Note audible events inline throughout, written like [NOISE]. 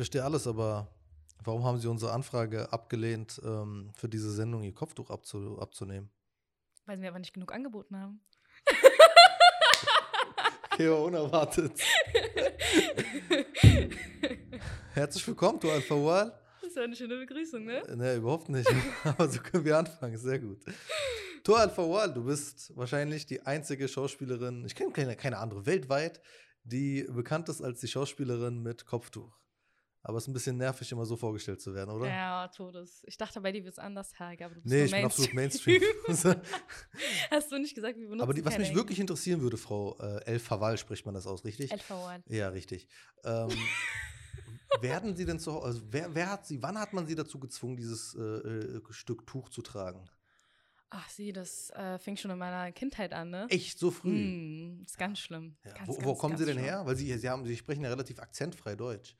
verstehe alles, aber warum haben Sie unsere Anfrage abgelehnt, ähm, für diese Sendung Ihr Kopftuch abzu abzunehmen? Weil sie mir aber nicht genug angeboten haben. [LAUGHS] Okay, war unerwartet. [LAUGHS] Herzlich willkommen, du Al-Fawal. Das ist ja eine schöne Begrüßung, ne? Ne, überhaupt nicht. [LAUGHS] Aber so können wir anfangen. Sehr gut. Tor Al-Fawal, du bist wahrscheinlich die einzige Schauspielerin, ich kenne keine, keine andere weltweit, die bekannt ist als die Schauspielerin mit Kopftuch. Aber es ist ein bisschen nervig, immer so vorgestellt zu werden, oder? Ja, Todes. Ich dachte, bei dir wird es anders, Helge, aber du bist nee, ich bin absolut Mainstream. [LAUGHS] [LAUGHS] Hast du nicht gesagt, wir benutzen Aber die, was mich wirklich interessieren würde, Frau äh, El Fawal, spricht man das aus, richtig? Englisch. LVL. Ja, richtig. Ähm, [LAUGHS] werden Sie denn zu also wer, wer hat Sie, wann hat man Sie dazu gezwungen, dieses äh, äh, Stück Tuch zu tragen? Ach, sie, das äh, fing schon in meiner Kindheit an, ne? Echt, so früh? Hm, ist ganz schlimm. Ja. Ganz, wo, ganz, wo kommen Sie denn schlimm. her? Weil Sie, Sie, haben, Sie sprechen ja relativ akzentfrei Deutsch.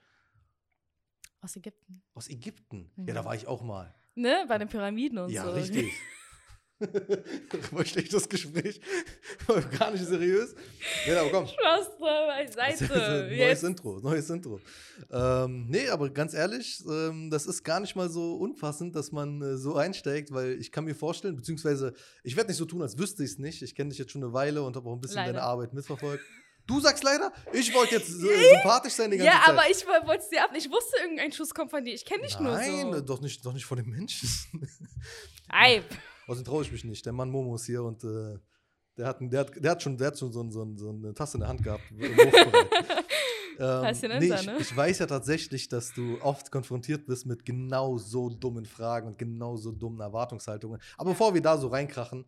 Aus Ägypten. Aus Ägypten. Mhm. Ja, da war ich auch mal. Ne? Bei den Pyramiden und ja, so. richtig. [LAUGHS] [LAUGHS] War schlechtes Gespräch. [LAUGHS] War Gar nicht seriös. Ja, aber komm. Spaß beiseite. neues. Intro, neues Intro. Ähm, nee, aber ganz ehrlich, ähm, das ist gar nicht mal so unpassend, dass man äh, so einsteigt, weil ich kann mir vorstellen, beziehungsweise ich werde nicht so tun, als wüsste ich es nicht. Ich kenne dich jetzt schon eine Weile und habe auch ein bisschen Leider. deine Arbeit mitverfolgt. Du sagst leider, ich wollte jetzt so, sympathisch sein die ganze Ja, Zeit. aber ich wollte es dir ab. Ich wusste, irgendein Schuss kommt von dir. Ich kenne dich Nein, nur so. doch nicht, doch nicht von den Menschen. [LAUGHS] Ei. Außerdem traue ich mich nicht. Der Mann Momo ist hier und äh, der, hat, der, hat, der hat schon, der hat schon so, so, so eine Tasse in der Hand gehabt. [LAUGHS] ähm, nee, ich, ne? ich weiß ja tatsächlich, dass du oft konfrontiert bist mit genau so dummen Fragen und genau so dummen Erwartungshaltungen. Aber bevor wir da so reinkrachen,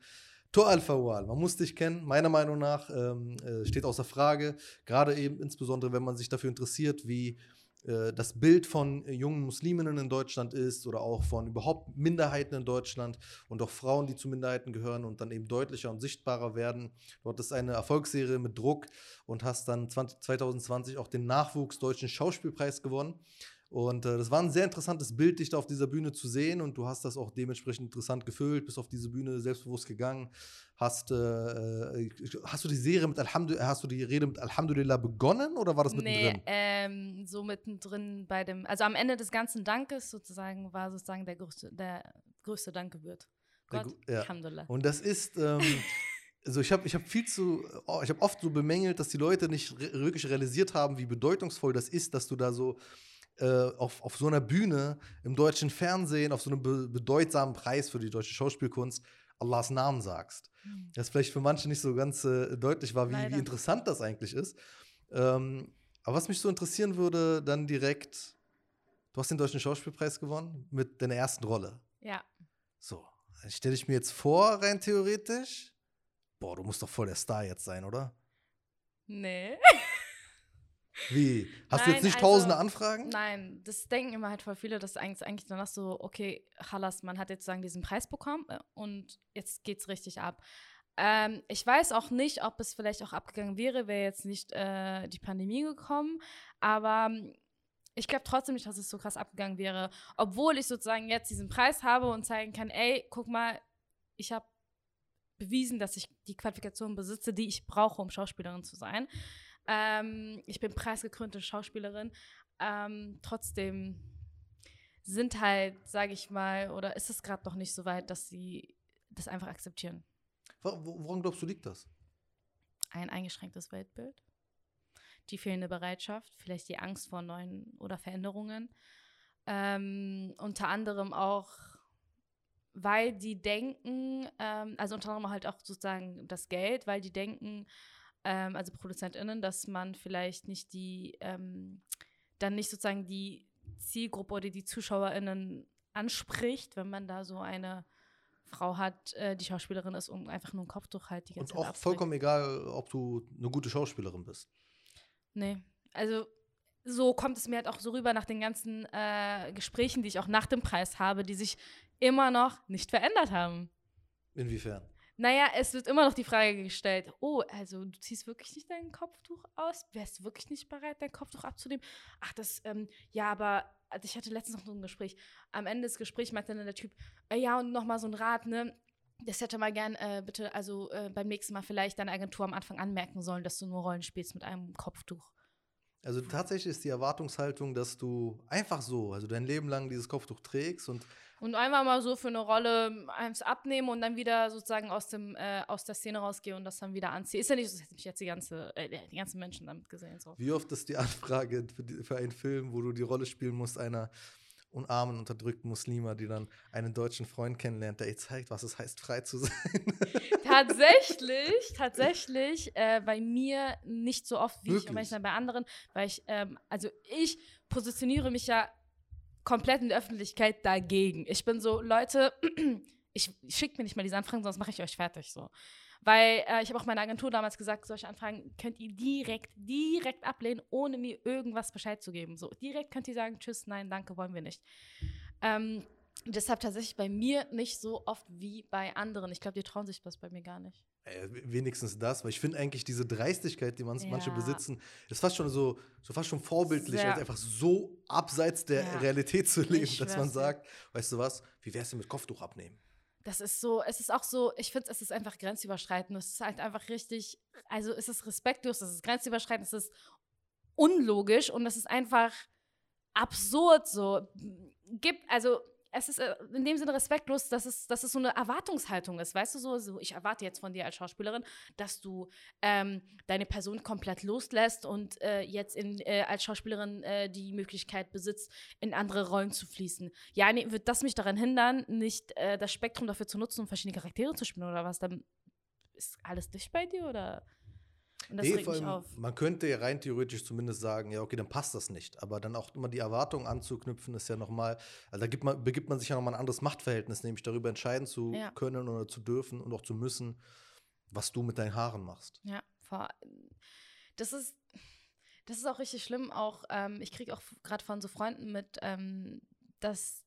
Tor Al-Fawal, man muss dich kennen, meiner Meinung nach ähm, äh, steht außer Frage, gerade eben insbesondere, wenn man sich dafür interessiert, wie äh, das Bild von äh, jungen Musliminnen in Deutschland ist oder auch von überhaupt Minderheiten in Deutschland und auch Frauen, die zu Minderheiten gehören und dann eben deutlicher und sichtbarer werden. Dort ist eine Erfolgsserie mit Druck und hast dann 20, 2020 auch den Nachwuchs Deutschen Schauspielpreis gewonnen. Und äh, das war ein sehr interessantes Bild, dich da auf dieser Bühne zu sehen. Und du hast das auch dementsprechend interessant gefüllt, bist auf diese Bühne selbstbewusst gegangen. Hast, äh, äh, hast du die Serie mit Alhamdu hast du die Rede mit Alhamdulillah begonnen oder war das mittendrin? Nee, ähm, so mittendrin bei dem, also am Ende des ganzen Dankes sozusagen war sozusagen der größte, der größte Dank gebührt. Gott, ja. Alhamdulillah. Und das ist, ähm, [LAUGHS] also ich habe ich hab viel zu, oh, ich habe oft so bemängelt, dass die Leute nicht re wirklich realisiert haben, wie bedeutungsvoll das ist, dass du da so äh, auf, auf so einer Bühne im deutschen Fernsehen, auf so einem be bedeutsamen Preis für die deutsche Schauspielkunst Allahs Namen sagst. Hm. Das vielleicht für manche nicht so ganz äh, deutlich war, wie, wie interessant das eigentlich ist. Ähm, aber was mich so interessieren würde, dann direkt, du hast den Deutschen Schauspielpreis gewonnen mit deiner ersten Rolle. Ja. So, stelle ich mir jetzt vor, rein theoretisch. Boah, du musst doch voll der Star jetzt sein, oder? Nee. [LAUGHS] Wie? Hast du Nein, jetzt nicht also- tausende Anfragen? Nein, das denken immer halt voll viele, dass eigentlich, eigentlich danach so, okay, Hallas, man hat jetzt sagen diesen Preis bekommen äh, und jetzt geht's richtig ab. Ähm, ich weiß auch nicht, ob es vielleicht auch abgegangen wäre, wäre jetzt nicht äh, die Pandemie gekommen, aber ähm, ich glaube trotzdem nicht, dass es so krass abgegangen wäre, obwohl ich sozusagen jetzt diesen Preis habe und zeigen kann, ey, guck mal, ich habe bewiesen, dass ich die Qualifikation besitze, die ich brauche, um Schauspielerin zu sein. Ähm, ich bin preisgekrönte Schauspielerin. Ähm, trotzdem sind halt, sage ich mal, oder ist es gerade noch nicht so weit, dass sie das einfach akzeptieren. Wo- wo- Woran glaubst du, liegt das? Ein eingeschränktes Weltbild, die fehlende Bereitschaft, vielleicht die Angst vor neuen oder Veränderungen. Ähm, unter anderem auch, weil die denken, ähm, also unter anderem halt auch sozusagen das Geld, weil die denken, ähm, also ProduzentInnen, dass man vielleicht nicht die, ähm, dann nicht sozusagen die Zielgruppe oder die ZuschauerInnen anspricht, wenn man da so eine Frau hat, äh, die Schauspielerin ist und einfach nur ein Kopftuch halt die ganze Und Zeit auch abträgt. vollkommen egal, ob du eine gute Schauspielerin bist. Nee, also so kommt es mir halt auch so rüber nach den ganzen äh, Gesprächen, die ich auch nach dem Preis habe, die sich immer noch nicht verändert haben. Inwiefern? Naja, es wird immer noch die Frage gestellt, oh, also du ziehst wirklich nicht dein Kopftuch aus? Wärst du wirklich nicht bereit, dein Kopftuch abzunehmen? Ach, das, ähm, ja, aber, also ich hatte letztens noch so ein Gespräch. Am Ende des Gesprächs meinte dann der Typ, äh, ja, und nochmal so ein Rat, ne? Das hätte mal gern, äh, bitte, also äh, beim nächsten Mal vielleicht deine Agentur am Anfang anmerken sollen, dass du nur Rollen spielst mit einem Kopftuch. Also tatsächlich ist die Erwartungshaltung, dass du einfach so, also dein Leben lang dieses Kopftuch trägst und Und einfach mal so für eine Rolle eins abnehmen und dann wieder sozusagen aus, dem, äh, aus der Szene rausgehe und das dann wieder anziehe. Ist ja nicht so, dass hätte ich jetzt die, ganze, äh, die ganzen Menschen damit gesehen. So. wie oft ist die Anfrage für, die, für einen Film, wo du die Rolle spielen musst, einer unarmen, unterdrückten Muslima, die dann einen deutschen Freund kennenlernt, der ihr zeigt, was es heißt, frei zu [LAUGHS] sein. tatsächlich, tatsächlich äh, bei mir nicht so oft wie ich Wirklich? manchmal bei anderen, weil ich, ähm, also ich positioniere mich ja komplett in der Öffentlichkeit dagegen. Ich bin so, Leute, [CLEARS THROAT] ich schickt mir nicht mal diese Anfragen, sonst mache ich euch fertig so. Weil äh, ich habe auch meiner Agentur damals gesagt, solche Anfragen könnt ihr direkt, direkt ablehnen, ohne mir irgendwas Bescheid zu geben. So, direkt könnt ihr sagen, tschüss, nein, danke, wollen wir nicht. Ähm, deshalb tatsächlich bei mir nicht so oft wie bei anderen. Ich glaube, die trauen sich das bei mir gar nicht. Äh, wenigstens das, weil ich finde eigentlich diese Dreistigkeit, die man, manche Ja. besitzen, ist fast schon so, so fast schon vorbildlich, Sehr. als einfach so abseits der Ja. Realität zu leben, dass man sagt, weißt du was, wie wär's denn mit Kopftuch abnehmen? Das ist so, es ist auch so, ich finde, es ist einfach grenzüberschreitend. Es ist halt einfach richtig, also es ist respektlos, es ist grenzüberschreitend, es ist unlogisch und es ist einfach absurd so. Gibt, also es ist äh, in dem Sinne respektlos, dass es, dass es so eine Erwartungshaltung ist, weißt du, so, so ich erwarte jetzt von dir als Schauspielerin, dass du ähm, deine Person komplett loslässt und äh, jetzt in, äh, als Schauspielerin äh, die Möglichkeit besitzt, in andere Rollen zu fließen. Ja, nee, wird das mich daran hindern, nicht äh, das Spektrum dafür zu nutzen, um verschiedene Charaktere zu spielen oder was? Dann ist alles dicht bei dir oder? Und das Nee, regt mich auf. Man könnte ja rein theoretisch zumindest sagen, ja, okay, dann passt das nicht. Aber dann auch immer die Erwartung anzuknüpfen, ist ja nochmal, also da gibt man, begibt man sich ja nochmal ein anderes Machtverhältnis, nämlich darüber entscheiden zu Ja. können oder zu dürfen und auch zu müssen, was du mit deinen Haaren machst. Ja, das ist, das ist auch richtig schlimm. Auch ähm, ich kriege auch gerade von so Freunden mit, ähm, dass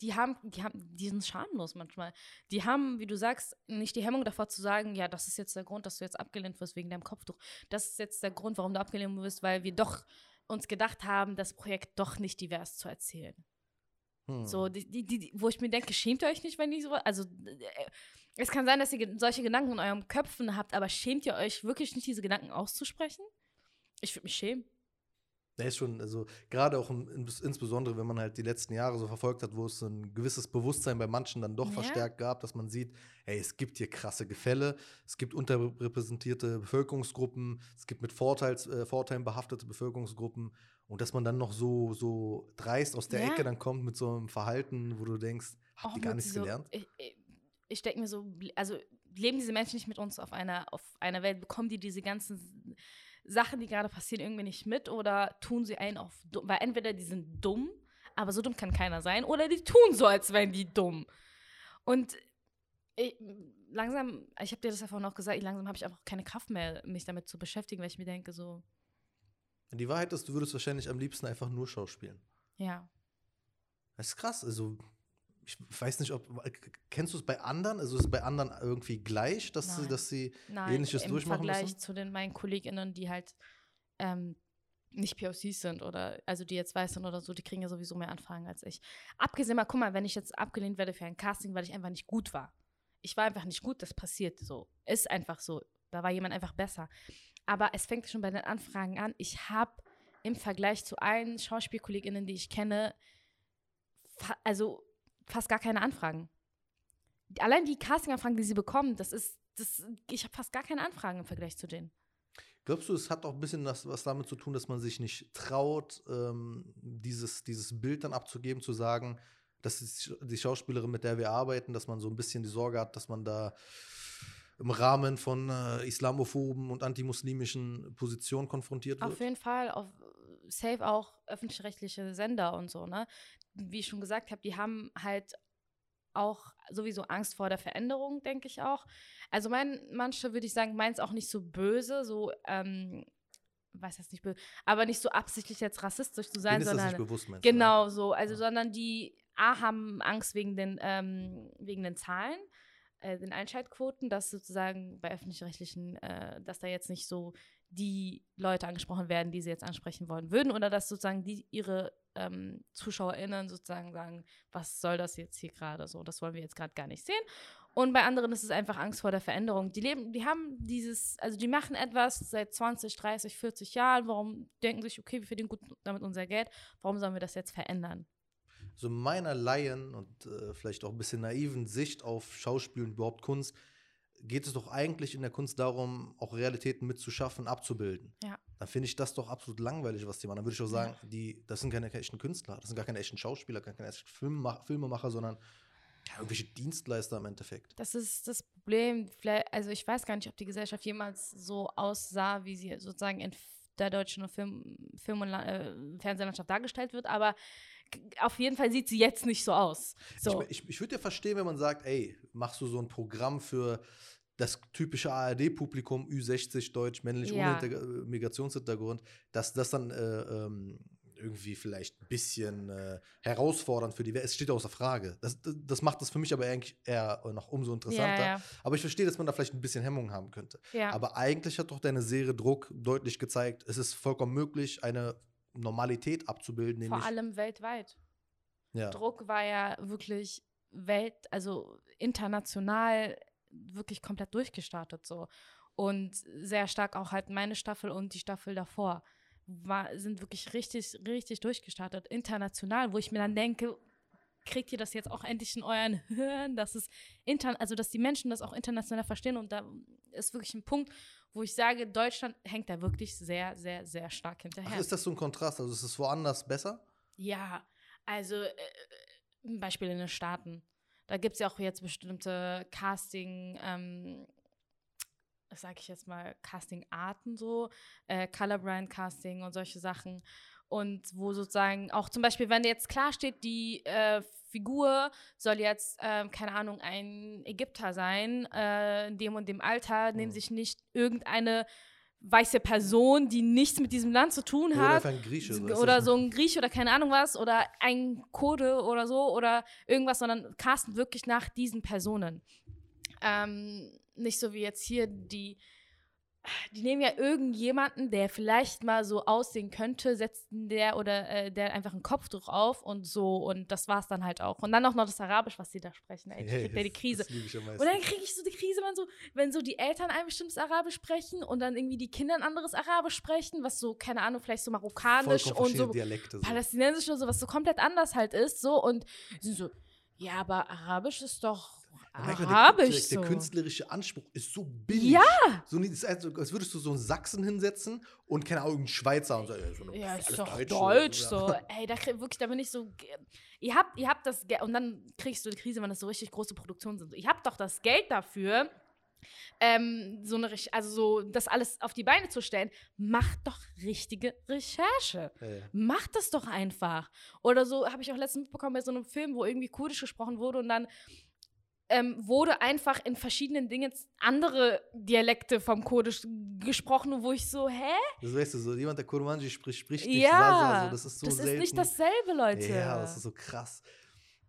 die haben, die haben, die sind schamlos manchmal. Die haben, wie du sagst, nicht die Hemmung davor zu sagen, ja, das ist jetzt der Grund, dass du jetzt abgelehnt wirst wegen deinem Kopftuch. Das ist jetzt der Grund, warum du abgelehnt wirst, weil wir doch uns gedacht haben, das Projekt doch nicht divers zu erzählen. Hm. So, die, die, die, wo ich mir denke, schämt ihr euch nicht, wenn die so. Also, äh, es kann sein, dass ihr solche Gedanken in eurem Köpfen habt, aber schämt ihr euch wirklich nicht, diese Gedanken auszusprechen? Ich würde mich schämen. Der ist schon, also gerade auch in, ins- insbesondere, wenn man halt die letzten Jahre so verfolgt hat, wo es so ein gewisses Bewusstsein bei manchen dann doch Ja. verstärkt gab, dass man sieht, hey, es gibt hier krasse Gefälle, es gibt unterrepräsentierte Bevölkerungsgruppen, es gibt mit Vorteils, äh, Vorteilen behaftete Bevölkerungsgruppen und dass man dann noch so, so dreist aus der Ja. Ecke dann kommt mit so einem Verhalten, wo du denkst, habt ihr gar nichts so- gelernt? Ich, ich, ich denke mir so, also leben diese Menschen nicht mit uns auf einer, auf einer Welt? Bekommen die diese ganzen Sachen, die gerade passieren, irgendwie nicht mit? Oder tun sie einen auf dumm? Weil entweder die sind dumm, aber so dumm kann keiner sein, oder die tun so, als wären die dumm. Und ich, langsam, ich habe dir das ja vorhin auch gesagt, ich, langsam habe ich einfach keine Kraft mehr, mich damit zu beschäftigen, weil ich mir denke, so, Die Wahrheit ist, du würdest wahrscheinlich am liebsten einfach nur schauspielen. ja. Das ist krass. Also, ich weiß nicht, ob. Kennst du es bei anderen? Also, ist es bei anderen irgendwie gleich, dass, sie, Nein. dass sie. Nein, Ähnliches im durchmachen Vergleich müssen? zu den meinen KollegInnen, die halt ähm, nicht POCs sind oder also die jetzt weiß sind oder so, die kriegen ja sowieso mehr Anfragen als ich. Abgesehen mal, guck mal, wenn ich jetzt abgelehnt werde für ein Casting, weil ich einfach nicht gut war. Ich war einfach nicht gut, das passiert so. Ist einfach so. Da war jemand einfach besser. Aber es fängt schon bei den Anfragen an. Ich habe im Vergleich zu allen SchauspielkollegInnen, die ich kenne, also fast gar keine Anfragen. Allein die Casting-Anfragen, die sie bekommen, das ist, das, ich habe fast gar keine Anfragen im Vergleich zu denen. Glaubst du, es hat auch ein bisschen was, was damit zu tun, dass man sich nicht traut, ähm, dieses, dieses Bild dann abzugeben, zu sagen, das ist die Schauspielerin, mit der wir arbeiten, dass man so ein bisschen die Sorge hat, dass man da im Rahmen von äh, islamophoben und antimuslimischen Positionen konfrontiert wird? Auf jeden Fall, auf safe auch öffentlich-rechtliche Sender und so, ne? Wie ich schon gesagt habe, die haben halt auch sowieso Angst vor der Veränderung, denke ich auch. Also mein, manche würde ich sagen, meins auch nicht so böse, so, ähm, weiß jetzt nicht böse, aber nicht so absichtlich jetzt rassistisch zu sein, sondern bewusst? Genau so, also Ja. sondern die A haben Angst wegen den, ähm, wegen den Zahlen, äh, den Einschaltquoten, dass sozusagen bei öffentlich-rechtlichen, äh, dass da jetzt nicht so die Leute angesprochen werden, die sie jetzt ansprechen wollen würden, oder dass sozusagen die ihre ähm, ZuschauerInnen sozusagen sagen, was soll das jetzt hier gerade so, das wollen wir jetzt gerade gar nicht sehen. Und bei anderen ist es einfach Angst vor der Veränderung. Die leben, die haben dieses, also die machen etwas seit 20, 30, 40 Jahren. Warum denken sich, okay, wir verdienen gut damit unser Geld, warum sollen wir das jetzt verändern? So meiner Laien und äh, vielleicht auch ein bisschen naiven Sicht auf Schauspiel und überhaupt Kunst geht es doch eigentlich in der Kunst darum, auch Realitäten mitzuschaffen, abzubilden. Ja. Dann finde ich das doch absolut langweilig, was die machen. Dann würde ich auch sagen, ja. die, das sind keine echten Künstler, das sind gar keine echten Schauspieler, keine echten Filmemacher, Filmemacher sondern ja, irgendwelche Dienstleister im Endeffekt. Das ist das Problem. Also ich weiß gar nicht, ob die Gesellschaft jemals so aussah, wie sie sozusagen in der deutschen Film, Film und äh, Fernsehlandschaft dargestellt wird, aber auf jeden Fall sieht sie jetzt nicht so aus. So. Ich, ich, ich würde ja verstehen, wenn man sagt, ey, machst du so ein Programm für das typische ARD-Publikum, Ü60, deutsch, männlich, ja. ohne äh, Migrationshintergrund, dass das dann äh, ähm, irgendwie vielleicht ein bisschen äh, herausfordernd für die wäre. Es steht außer Frage. Das, das, das, macht das für mich aber eigentlich eher noch umso interessanter. Ja, ja. Aber ich verstehe, dass man da vielleicht ein bisschen Hemmungen haben könnte. Aber eigentlich hat doch deine Serie Druck deutlich gezeigt, es ist vollkommen möglich, eine Normalität abzubilden. Vor allem weltweit. Ja. Druck war ja wirklich welt, also international wirklich komplett durchgestartet so. Und sehr stark auch halt meine Staffel und die Staffel davor war, sind wirklich richtig, richtig durchgestartet, international, wo ich mir dann denke, kriegt ihr das jetzt auch endlich in euren Hirn, dass es intern, also dass die Menschen das auch international verstehen und da ist wirklich ein Punkt, wo ich sage, Deutschland hängt da wirklich sehr, sehr, sehr stark hinterher. Ach, ist das so ein Kontrast? Also ist es woanders besser? Ja, also äh, ein Beispiel in den Staaten. Da gibt es ja auch jetzt bestimmte Casting, ähm, sage ich jetzt mal, Casting-Arten so, äh, Colorblind Casting und solche Sachen. Und wo sozusagen auch zum Beispiel, wenn jetzt klar steht, die äh, Figur soll jetzt, äh, keine Ahnung, ein Ägypter sein, äh, in dem und dem Alter, nehmen sich nicht irgendeine weiße Person, die nichts mit diesem Land zu tun hat. Oder ein Grieche. Oder so ein Grieche oder keine Ahnung was. Oder ein Kurde oder so. Oder irgendwas, sondern casten wirklich nach diesen Personen. Ähm, nicht so wie jetzt hier die die nehmen ja irgendjemanden, der vielleicht mal so aussehen könnte, setzen der oder äh, der einfach einen Kopftuch auf und so und das war's dann halt auch. Und dann auch noch das Arabisch, was sie da sprechen. Ey, ich krieg hey, die Krise. Und dann kriege ich so die Krise, wenn so, wenn so die Eltern ein bestimmtes Arabisch sprechen und dann irgendwie die Kinder ein anderes Arabisch sprechen, was so, keine Ahnung, vielleicht so marokkanisch und so, Dialekte, so palästinensisch oder so, was so komplett anders halt ist, so und sind so, ja, aber Arabisch ist doch habe ich der, der, künstlerische Anspruch ist so billig. Ja. So, ist also, als würdest du so einen Sachsen hinsetzen und keine Ahnung, einen Schweizer und so. Ja, so ja ist doch Deutsch. Deutsch so. Ja. Ey, da wirklich, da bin ich so. Ihr habt, ihr habt das Geld, und dann kriegst du die Krise, wenn das so richtig große Produktionen sind. Ihr habt doch das Geld dafür, ähm, so eine, also so das alles auf die Beine zu stellen, macht doch richtige Recherche. Ja, ja. Macht das doch einfach. Oder so habe ich auch letztens mitbekommen bei so einem Film, wo irgendwie Kurdisch gesprochen wurde und dann ähm, wurde einfach in verschiedenen Dingen andere Dialekte vom Kurdisch gesprochen, wo ich so, hä? Das weißt du, so jemand, der Kurmanji spricht, spricht nicht ja, Sasa, so, das ist so das selten. ist nicht dasselbe, Leute. Ja, das ist so krass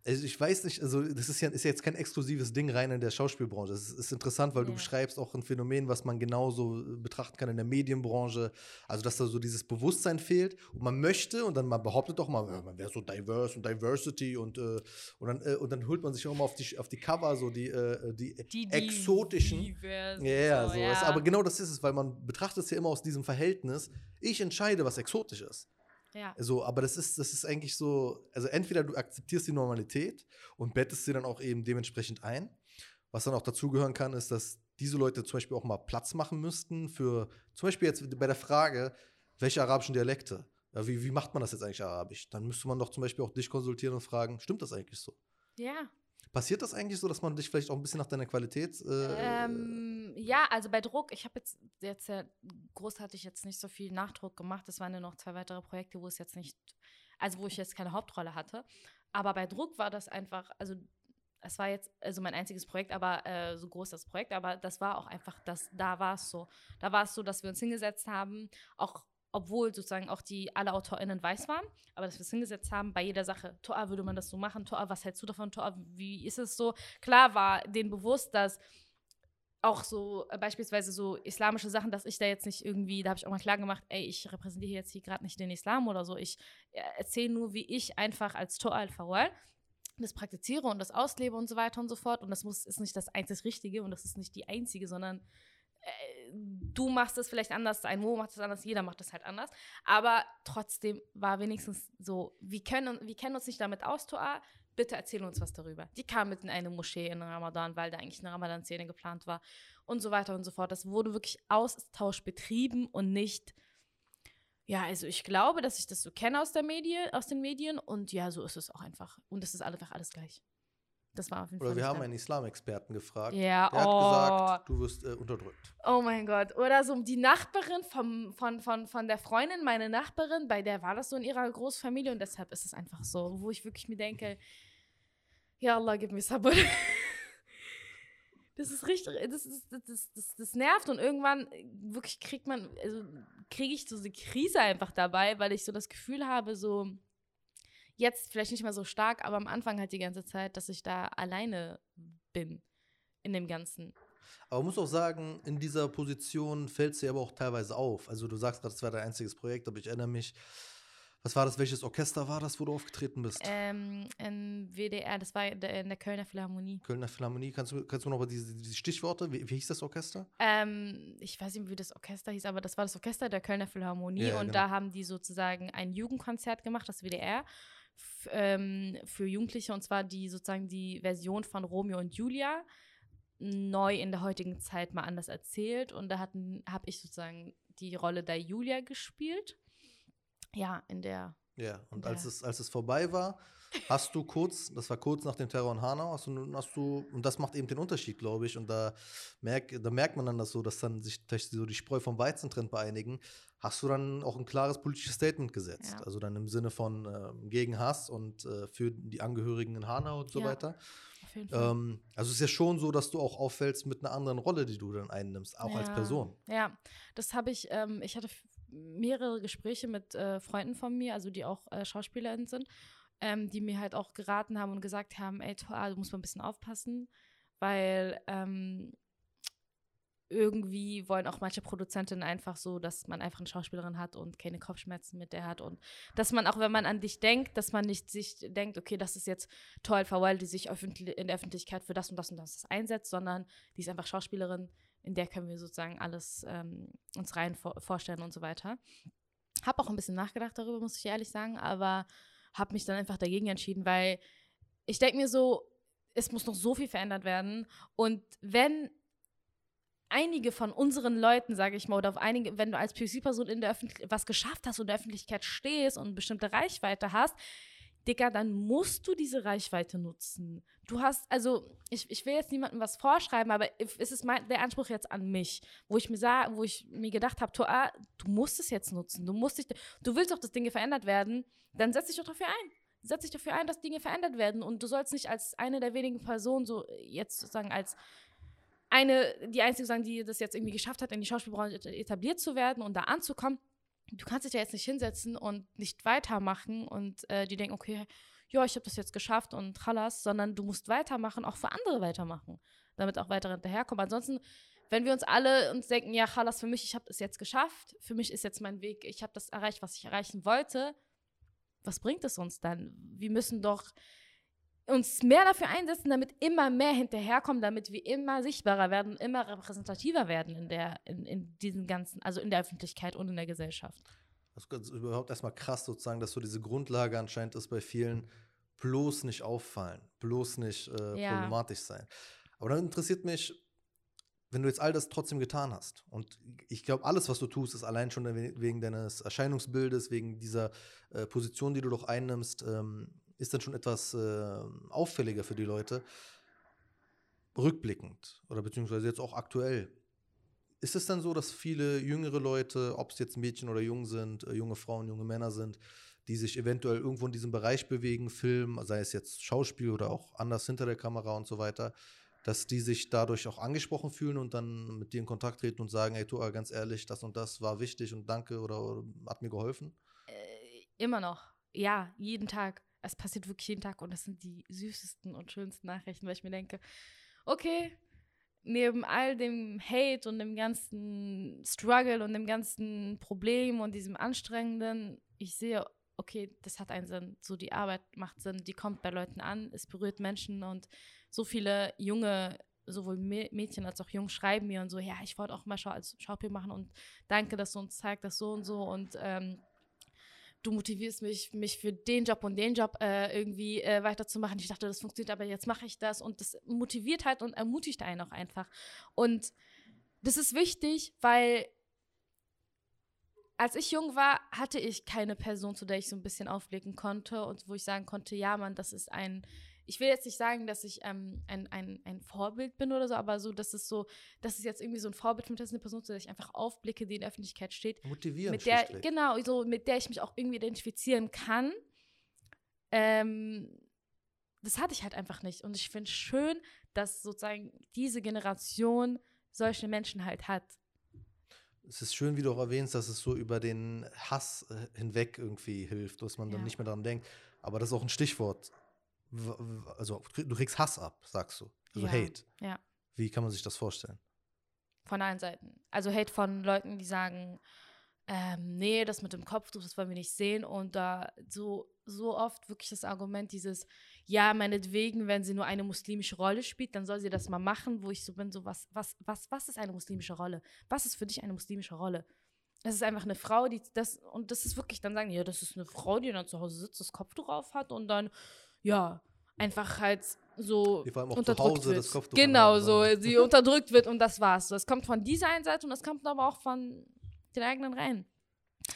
also ich weiß nicht, also das ist ja, ist ja jetzt kein exklusives Ding rein in der Schauspielbranche. Das ist, ist interessant, weil ja. du beschreibst auch ein Phänomen, was man genauso betrachten kann in der Medienbranche. Also, dass da so dieses Bewusstsein fehlt und man möchte und dann man behauptet doch mal, man wäre so diverse und Diversity und, äh, und, dann, äh, und dann holt man sich auch mal auf die, auf die Cover so die, äh, die, die, die exotischen. Diverse, ja, so, ja. Ist, aber genau das ist es, weil man betrachtet es ja immer aus diesem Verhältnis. Ich entscheide, was exotisch ist. Ja. So, aber das ist, das ist eigentlich so, also entweder du akzeptierst die Normalität und bettest sie dann auch eben dementsprechend ein. Was dann auch dazugehören kann, ist, dass diese Leute zum Beispiel auch mal Platz machen müssten für, zum Beispiel jetzt bei der Frage, welche arabischen Dialekte? Wie, wie macht man das jetzt eigentlich arabisch? Dann müsste man doch zum Beispiel auch dich konsultieren und fragen, stimmt das eigentlich so? Ja. Passiert das eigentlich so, dass man dich vielleicht auch ein bisschen nach deiner Qualität. Äh, ähm, ja, also bei Druck, ich habe jetzt, jetzt ja großartig jetzt nicht so viel Nachdruck gemacht. Das waren ja noch zwei weitere Projekte, wo es jetzt nicht, also wo ich jetzt keine Hauptrolle hatte. Aber bei Druck war das einfach, also es war jetzt also mein einziges Projekt, aber äh, so groß das Projekt, aber das war auch einfach, das, da war es so. Da war es so, dass wir uns hingesetzt haben, auch obwohl sozusagen auch die alle AutorInnen weiß waren, aber dass wir es hingesetzt haben bei jeder Sache. Toa, würde man das so machen? Toa, was hältst du davon? Toa, wie ist es so? Klar war denen bewusst, dass auch so äh, beispielsweise so islamische Sachen, dass ich da jetzt nicht irgendwie, da habe ich auch mal klar gemacht, ey, ich repräsentiere jetzt hier gerade nicht den Islam oder so. Ich äh, erzähle nur, wie ich einfach als Tor al-Fawal das praktiziere und das auslebe und so weiter und so fort. Und das muss, ist nicht das einzig Richtige und das ist nicht die einzige, sondern du machst es vielleicht anders, ein Mo macht es anders, jeder macht es halt anders. Aber trotzdem war wenigstens so, wir können, wir kennen uns nicht damit aus, Toa bitte erzähl uns was darüber. Die kam mit in eine Moschee in Ramadan, weil da eigentlich eine Ramadan-Szene geplant war und so weiter und so fort. Das wurde wirklich Austausch betrieben und nicht, ja, also ich glaube, dass ich das so kenne aus, der Medie, aus den Medien und ja, so ist es auch einfach. Und es ist einfach alles gleich. Das war auf jeden Oder Fall wir haben einen Islamexperten gefragt. Ja, Der oh. hat gesagt, du wirst äh, unterdrückt. Oh mein Gott. Oder so die Nachbarin vom, von, von, von der Freundin, meine Nachbarin, bei der war das so in ihrer Großfamilie und deshalb ist es einfach so, wo ich wirklich mir denke, ja Allah, gib mir Sabr. Das ist richtig, das, ist, das, das, das, das nervt und irgendwann wirklich kriegt man, also kriege ich so eine Krise einfach dabei, weil ich so das Gefühl habe, so jetzt vielleicht nicht mehr so stark, aber am Anfang halt die ganze Zeit, dass ich da alleine bin in dem Ganzen. Aber man muss auch sagen, in dieser Position fällt sie aber auch teilweise auf. Also du sagst gerade, das war dein einziges Projekt, aber ich erinnere mich, was war das, welches Orchester war das, wo du aufgetreten bist? Ähm, in WDR, das war in der, Kölner Philharmonie. Kölner Philharmonie, kannst du, kannst du noch mal diese, diese Stichworte, wie, wie hieß das Orchester? Ähm, ich weiß nicht, wie das Orchester hieß, aber das war das Orchester der Kölner Philharmonie Ja, und genau. da haben die sozusagen ein Jugendkonzert gemacht, das WDR, ähm, für Jugendliche und zwar die sozusagen die Version von Romeo und Julia neu in der heutigen Zeit mal anders erzählt und da habe ich sozusagen die Rolle der Julia gespielt. Ja, in der Ja, und als es, als es vorbei war, hast du kurz, das war kurz nach dem Terror in Hanau, hast du, hast du, und das macht eben den Unterschied, glaube ich, und da, merk, da merkt man dann das so, dass dann sich so die Spreu vom Weizen trennt bei einigen, hast du dann auch ein klares politisches Statement gesetzt. Ja. Also dann im Sinne von ähm, gegen Hass und äh, für die Angehörigen in Hanau und so Ja. weiter. auf jeden Fall. Ähm, also es ist ja schon so, dass du auch auffällst mit einer anderen Rolle, die du dann einnimmst, auch als Ja. Person. Ja, das habe ich, ähm, ich hatte mehrere Gespräche mit äh, Freunden von mir, also die auch äh, SchauspielerInnen sind, ähm, die mir halt auch geraten haben und gesagt haben, ey, Toa, du musst mal ein bisschen aufpassen, weil ähm, irgendwie wollen auch manche Produzentinnen einfach so, dass man einfach eine Schauspielerin hat und keine Kopfschmerzen mit der hat und dass man auch, wenn man an dich denkt, dass man nicht sich denkt, okay, das ist jetzt toll, Fawal, die sich in der Öffentlichkeit für das und das und das einsetzt, sondern die ist einfach Schauspielerin, in der können wir sozusagen alles ähm, uns rein vor vorstellen und so weiter. Hab auch ein bisschen nachgedacht darüber, muss ich ehrlich sagen, aber habe mich dann einfach dagegen entschieden, weil ich denke mir so, es muss noch so viel verändert werden. Und wenn einige von unseren Leuten, sage ich mal, oder auf einige, wenn du als POC-Person in der Öffentlichkeit was geschafft hast und in der Öffentlichkeit stehst und eine bestimmte Reichweite hast, Digga, dann musst du diese Reichweite nutzen. Du hast, also, ich, ich will jetzt niemandem was vorschreiben, aber es ist mein, der Anspruch jetzt an mich, wo ich mir sah, wo ich mir gedacht habe, Toa, du musst es jetzt nutzen. Du musst dich, du willst doch, dass Dinge verändert werden, dann setz dich doch dafür ein. Setz dich dafür ein, dass Dinge verändert werden. Und du sollst nicht als eine der wenigen Personen so jetzt sozusagen als eine, die einzige sagen, die das jetzt irgendwie geschafft hat, in die Schauspielbranche etabliert zu werden und da anzukommen. Du kannst dich da jetzt nicht hinsetzen und nicht weitermachen und äh, die denken, okay, ja, ich habe das jetzt geschafft und trallas, sondern du musst weitermachen, auch für andere weitermachen, damit auch weitere hinterherkommen. Ansonsten, wenn wir uns alle uns denken, ja, chalas, für mich, ich habe das jetzt geschafft, für mich ist jetzt mein Weg, ich habe das erreicht, was ich erreichen wollte, was bringt es uns dann? Wir müssen doch uns mehr dafür einsetzen, damit immer mehr hinterherkommen, damit wir immer sichtbarer werden, immer repräsentativer werden in der, in, in diesen ganzen, also in der Öffentlichkeit und in der Gesellschaft. Das ist überhaupt erstmal krass sozusagen, dass so diese Grundlage anscheinend ist bei vielen, bloß nicht auffallen, bloß nicht äh, Ja. problematisch sein. Aber dann interessiert mich, wenn du jetzt all das trotzdem getan hast und ich glaube, alles, was du tust, ist allein schon we- wegen deines Erscheinungsbildes, wegen dieser äh, Position, die du doch einnimmst, ähm, ist dann schon etwas äh, auffälliger für die Leute. Rückblickend oder beziehungsweise jetzt auch aktuell. Ist es dann so, dass viele jüngere Leute, ob es jetzt Mädchen oder Jung sind, äh, junge Frauen, junge Männer sind, die sich eventuell irgendwo in diesem Bereich bewegen, Film, sei es jetzt Schauspiel oder auch anders hinter der Kamera und so weiter, dass die sich dadurch auch angesprochen fühlen und dann mit dir in Kontakt treten und sagen, ey, Tua, ganz ehrlich, das und das war wichtig und danke oder, oder hat mir geholfen? Äh, immer noch. Ja, jeden Tag. Es passiert wirklich jeden Tag und das sind die süßesten und schönsten Nachrichten, weil ich mir denke, okay, neben all dem Hate und dem ganzen Struggle und dem ganzen Problem und diesem Anstrengenden, ich sehe, okay, das hat einen Sinn. So die Arbeit macht Sinn, die kommt bei Leuten an, es berührt Menschen und so viele junge, sowohl Mädchen als auch Jungen schreiben mir und so, ja, ich wollte auch mal Schau als Schauspiel machen und danke, dass du uns zeigst, das so und so und ähm, du motivierst mich, mich für den Job und den Job äh, irgendwie äh, weiterzumachen. Ich dachte, das funktioniert, aber jetzt mache ich das und das motiviert halt und ermutigt einen auch einfach. Und das ist wichtig, weil als ich jung war, hatte ich keine Person, zu der ich so ein bisschen aufblicken konnte und wo ich sagen konnte, ja, Mann, das ist ein ich will jetzt nicht sagen, dass ich ähm, ein, ein, ein Vorbild bin oder so, aber so, dass es so, dass es jetzt irgendwie so ein Vorbild für mich ist, eine Person, zu der ich einfach aufblicke, die in der Öffentlichkeit steht. Motivieren. Mit der, genau, so, mit der ich mich auch irgendwie identifizieren kann. Ähm, das hatte ich halt einfach nicht. Und ich finde es schön, dass sozusagen diese Generation solche Menschen halt hat. Es ist schön, wie du auch erwähnst, dass es so über den Hass äh, hinweg irgendwie hilft, dass man dann nicht mehr daran denkt. Aber das ist auch ein Stichwort also du kriegst Hass ab, sagst du. Also ja. Hate. Ja. Wie kann man sich das vorstellen? Von allen Seiten. Also Hate von Leuten, die sagen, ähm, nee, das mit dem Kopftuch, das wollen wir nicht sehen. Und da so, so oft wirklich das Argument dieses, ja, meinetwegen, wenn sie nur eine muslimische Rolle spielt, dann soll sie das mal machen, wo ich so bin, so was, was, was, was ist eine muslimische Rolle? Was ist für dich eine muslimische Rolle? Es ist einfach eine Frau, die das, und das ist wirklich, dann sagen die, ja, das ist eine Frau, die dann zu Hause sitzt, das Kopftuch auf hat und dann ja, einfach halt so Die vor allem auch unterdrückt zu Hause wird. das Kopftuch genau, so sie unterdrückt wird und das war's. Das kommt von dieser einen Seite und das kommt aber auch von den eigenen Reihen.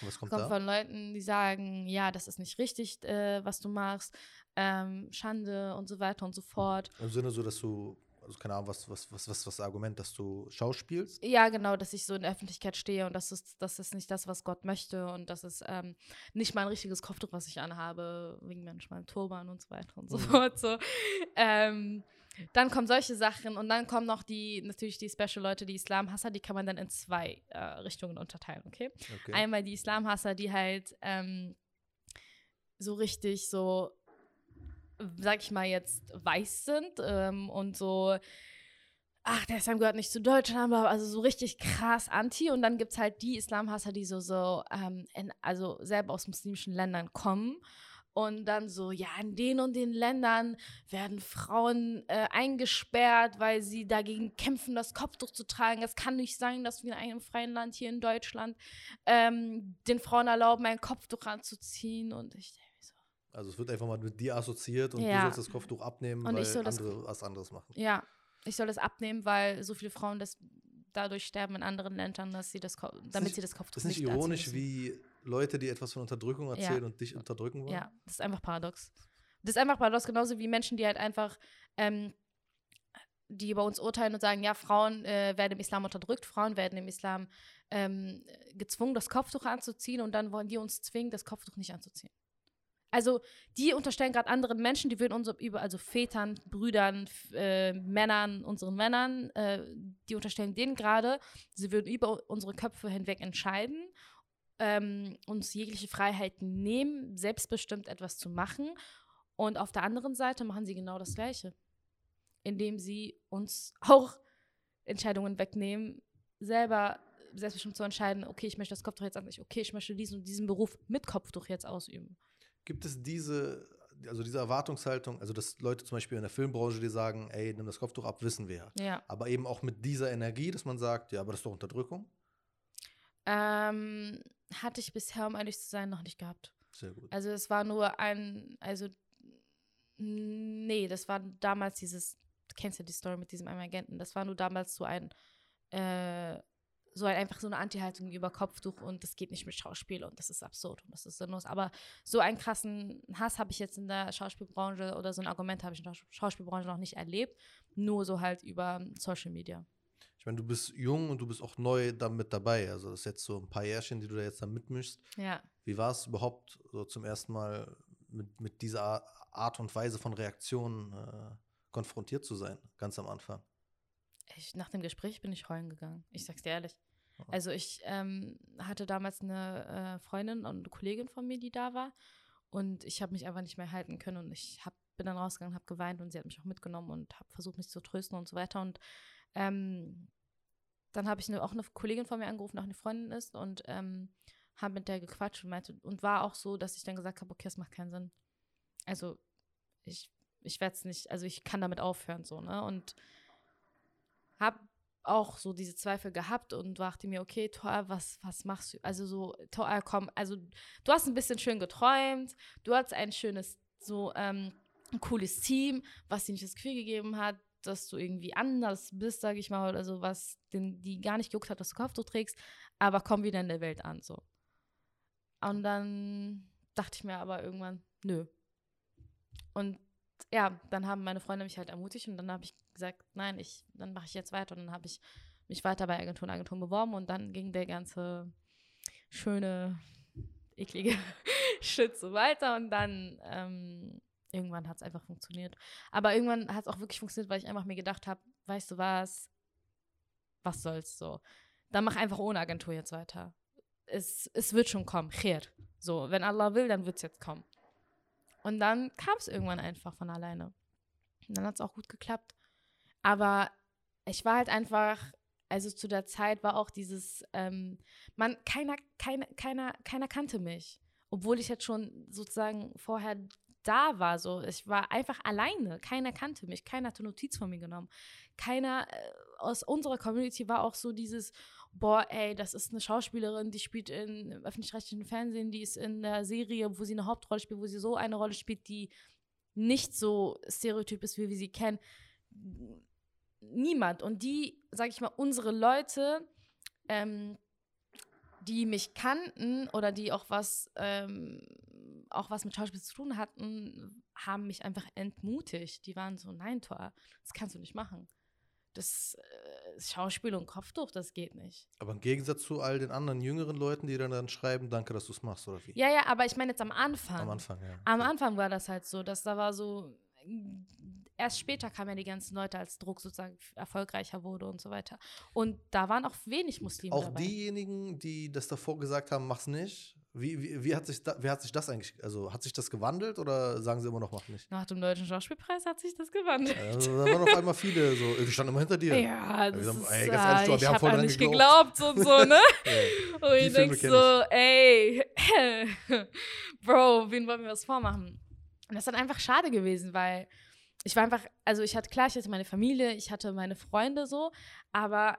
Was kommt, kommt da? von Leuten, die sagen, ja, das ist nicht richtig, äh, was du machst, ähm, Schande und so weiter und so fort. Im Sinne so, dass du also keine Ahnung, was, was, was, was, was das Argument, dass du schauspielst? Ja, genau, dass ich so in der Öffentlichkeit stehe und das ist, das ist nicht das, was Gott möchte und das ist ähm, nicht mein richtiges Kopftuch, was ich anhabe, wegen manchmal Turban und so weiter und so mhm. fort. So. Ähm, dann kommen solche Sachen und dann kommen noch die, natürlich die Special-Leute, die Islamhasser, die kann man dann in zwei äh, Richtungen unterteilen, okay? okay? Einmal die Islamhasser, die halt ähm, so richtig so sag ich mal jetzt, weiß sind ähm, und so, ach, der Islam gehört nicht zu Deutschland, aber also so richtig krass anti. Und dann gibt es halt die Islamhasser, die so, so ähm, in, also selber aus muslimischen Ländern kommen. Und dann so, ja, in den und den Ländern werden Frauen äh, eingesperrt, weil sie dagegen kämpfen, das Kopftuch zu tragen. Es kann nicht sein, dass wir in einem freien Land hier in Deutschland ähm, den Frauen erlauben, ein Kopftuch anzuziehen. Und ich denke, also es wird einfach mal mit dir assoziiert und ja. du sollst das Kopftuch abnehmen, und weil andere das, was anderes machen. Ja, ich soll das abnehmen, weil so viele Frauen das dadurch sterben in anderen Ländern, dass sie das, damit nicht, sie das Kopftuch nicht Ist nicht ironisch, wie Leute, die etwas von Unterdrückung erzählen ja. und dich unterdrücken wollen? Ja, das ist einfach paradox. Das ist einfach paradox, genauso wie Menschen, die halt einfach ähm, die bei uns urteilen und sagen, ja, Frauen äh, werden im Islam unterdrückt, Frauen werden im Islam ähm, gezwungen, das Kopftuch anzuziehen und dann wollen die uns zwingen, das Kopftuch nicht anzuziehen. Also die unterstellen gerade anderen Menschen, die würden uns über, also Vätern, Brüdern, äh, Männern, unseren Männern, äh, die unterstellen denen gerade, sie würden über unsere Köpfe hinweg entscheiden, ähm, uns jegliche Freiheiten nehmen, selbstbestimmt etwas zu machen. Und auf der anderen Seite machen sie genau das Gleiche, indem sie uns [LAUGHS] auch Entscheidungen wegnehmen, selber selbstbestimmt zu entscheiden, okay, ich möchte das Kopftuch jetzt an okay, ich möchte diesen und diesen Beruf mit Kopftuch jetzt ausüben. Gibt es diese, also diese Erwartungshaltung, also dass Leute zum Beispiel in der Filmbranche, die sagen, ey, nimm das Kopftuch ab, wissen wir ja. Aber eben auch mit dieser Energie, dass man sagt, ja, aber das ist doch Unterdrückung? Ähm, hatte ich bisher, um ehrlich zu sein, noch nicht gehabt. Sehr gut. Also es war nur ein, also nee, das war damals dieses, du kennst ja die Story mit diesem einen Agenten, das war nur damals so ein äh, so ein, einfach so eine Anti-Haltung über Kopftuch und das geht nicht mit Schauspiel und das ist absurd und das ist sinnlos. Aber so einen krassen Hass habe ich jetzt in der Schauspielbranche oder so ein Argument habe ich in der Schauspielbranche noch nicht erlebt, nur so halt über Social Media. Ich meine, du bist jung und du bist auch neu damit dabei. Also das ist jetzt so ein paar Jährchen, die du da jetzt da mitmischst. Ja. Wie war es überhaupt so zum ersten Mal mit, mit dieser Art und Weise von Reaktionen äh, konfrontiert zu sein, ganz am Anfang? Ich, nach dem Gespräch bin ich heulen gegangen. Ich sag's dir ehrlich. Also ich ähm, hatte damals eine äh, Freundin und eine Kollegin von mir, die da war. Und ich habe mich einfach nicht mehr halten können. Und ich hab, bin dann rausgegangen, habe geweint und sie hat mich auch mitgenommen und habe versucht, mich zu trösten und so weiter. Und ähm, dann habe ich eine, auch eine Kollegin von mir angerufen, auch eine Freundin ist und ähm, habe mit der gequatscht und meinte, und war auch so, dass ich dann gesagt habe, okay, das macht keinen Sinn. Also ich, ich werde es nicht, also ich kann damit aufhören, so, ne? Und habe auch so diese Zweifel gehabt und dachte mir, okay, Tor, was, was machst du? Also so, Tor, komm, also du hast ein bisschen schön geträumt, du hast ein schönes, so ähm, ein cooles Team, was dir nicht das Gefühl gegeben hat, dass du irgendwie anders bist, sage ich mal, oder so, was den, die gar nicht gejuckt hat, dass du Kopftuch trägst, aber komm wieder in der Welt an, so. Und dann dachte ich mir aber irgendwann, nö. Und ja, dann haben meine Freunde mich halt ermutigt und dann habe ich gesagt, nein, ich, dann mache ich jetzt weiter. Und dann habe ich mich weiter bei Agenturen Agenturen beworben und dann ging der ganze schöne, eklige [LAUGHS] Shit so weiter und dann ähm, irgendwann hat es einfach funktioniert. Aber irgendwann hat es auch wirklich funktioniert, weil ich einfach mir gedacht habe, weißt du was, was soll's so. Dann mach einfach ohne Agentur jetzt weiter. Es, es wird schon kommen, Khair. So, wenn Allah will, dann wird es jetzt kommen. Und dann kam es irgendwann einfach von alleine. Und dann hat es auch gut geklappt. Aber ich war halt einfach, also zu der Zeit war auch dieses, ähm, man, keiner, keiner, keiner, keiner kannte mich. Obwohl ich jetzt schon sozusagen vorher da war. So, ich war einfach alleine. Keiner kannte mich, keiner hatte Notiz von mir genommen. Keiner äh, aus unserer Community war auch so dieses, boah, ey, das ist eine Schauspielerin, die spielt in öffentlich-rechtlichen Fernsehen, die ist in der Serie, wo sie eine Hauptrolle spielt, wo sie so eine Rolle spielt, die nicht so stereotyp ist, wie wir sie kennen. Niemand. Und die, sag ich mal, unsere Leute, ähm, die mich kannten oder die auch was, ähm, auch was mit Schauspiel zu tun hatten, haben mich einfach entmutigt. Die waren so, nein, Tor, das kannst du nicht machen. Das äh, Schauspiel und Kopftuch, das geht nicht. Aber im Gegensatz zu all den anderen jüngeren Leuten, die dann, dann schreiben, danke, dass du es machst, oder wie? Ja, ja, aber ich meine jetzt am Anfang. Am Anfang, ja. Am Anfang war das halt so, dass da war so, erst später kamen ja die ganzen Leute, als Druck sozusagen erfolgreicher wurde und so weiter. Und da waren auch wenig Muslime Auch dabei. diejenigen, die das davor gesagt haben, mach's nicht. Wie, wie, wie, hat sich da, wie hat sich das eigentlich, also hat sich das gewandelt oder sagen sie immer noch, mach nicht? Nach dem Deutschen Schauspielpreis hat sich das gewandelt. Also, da waren auf einmal viele so, wir standen immer hinter dir. Ja, das haben- ist, ey, ganz ehrlich, äh, wir ich habe dran nicht geglaubt. geglaubt und so, ne? [LAUGHS] Ja. Und ich Filme denk kenn so, ey, [LAUGHS] Bro, wen wollen wir was vormachen? Und das ist dann einfach schade gewesen, weil ich war einfach, also ich hatte, klar, ich hatte meine Familie, ich hatte meine Freunde so, aber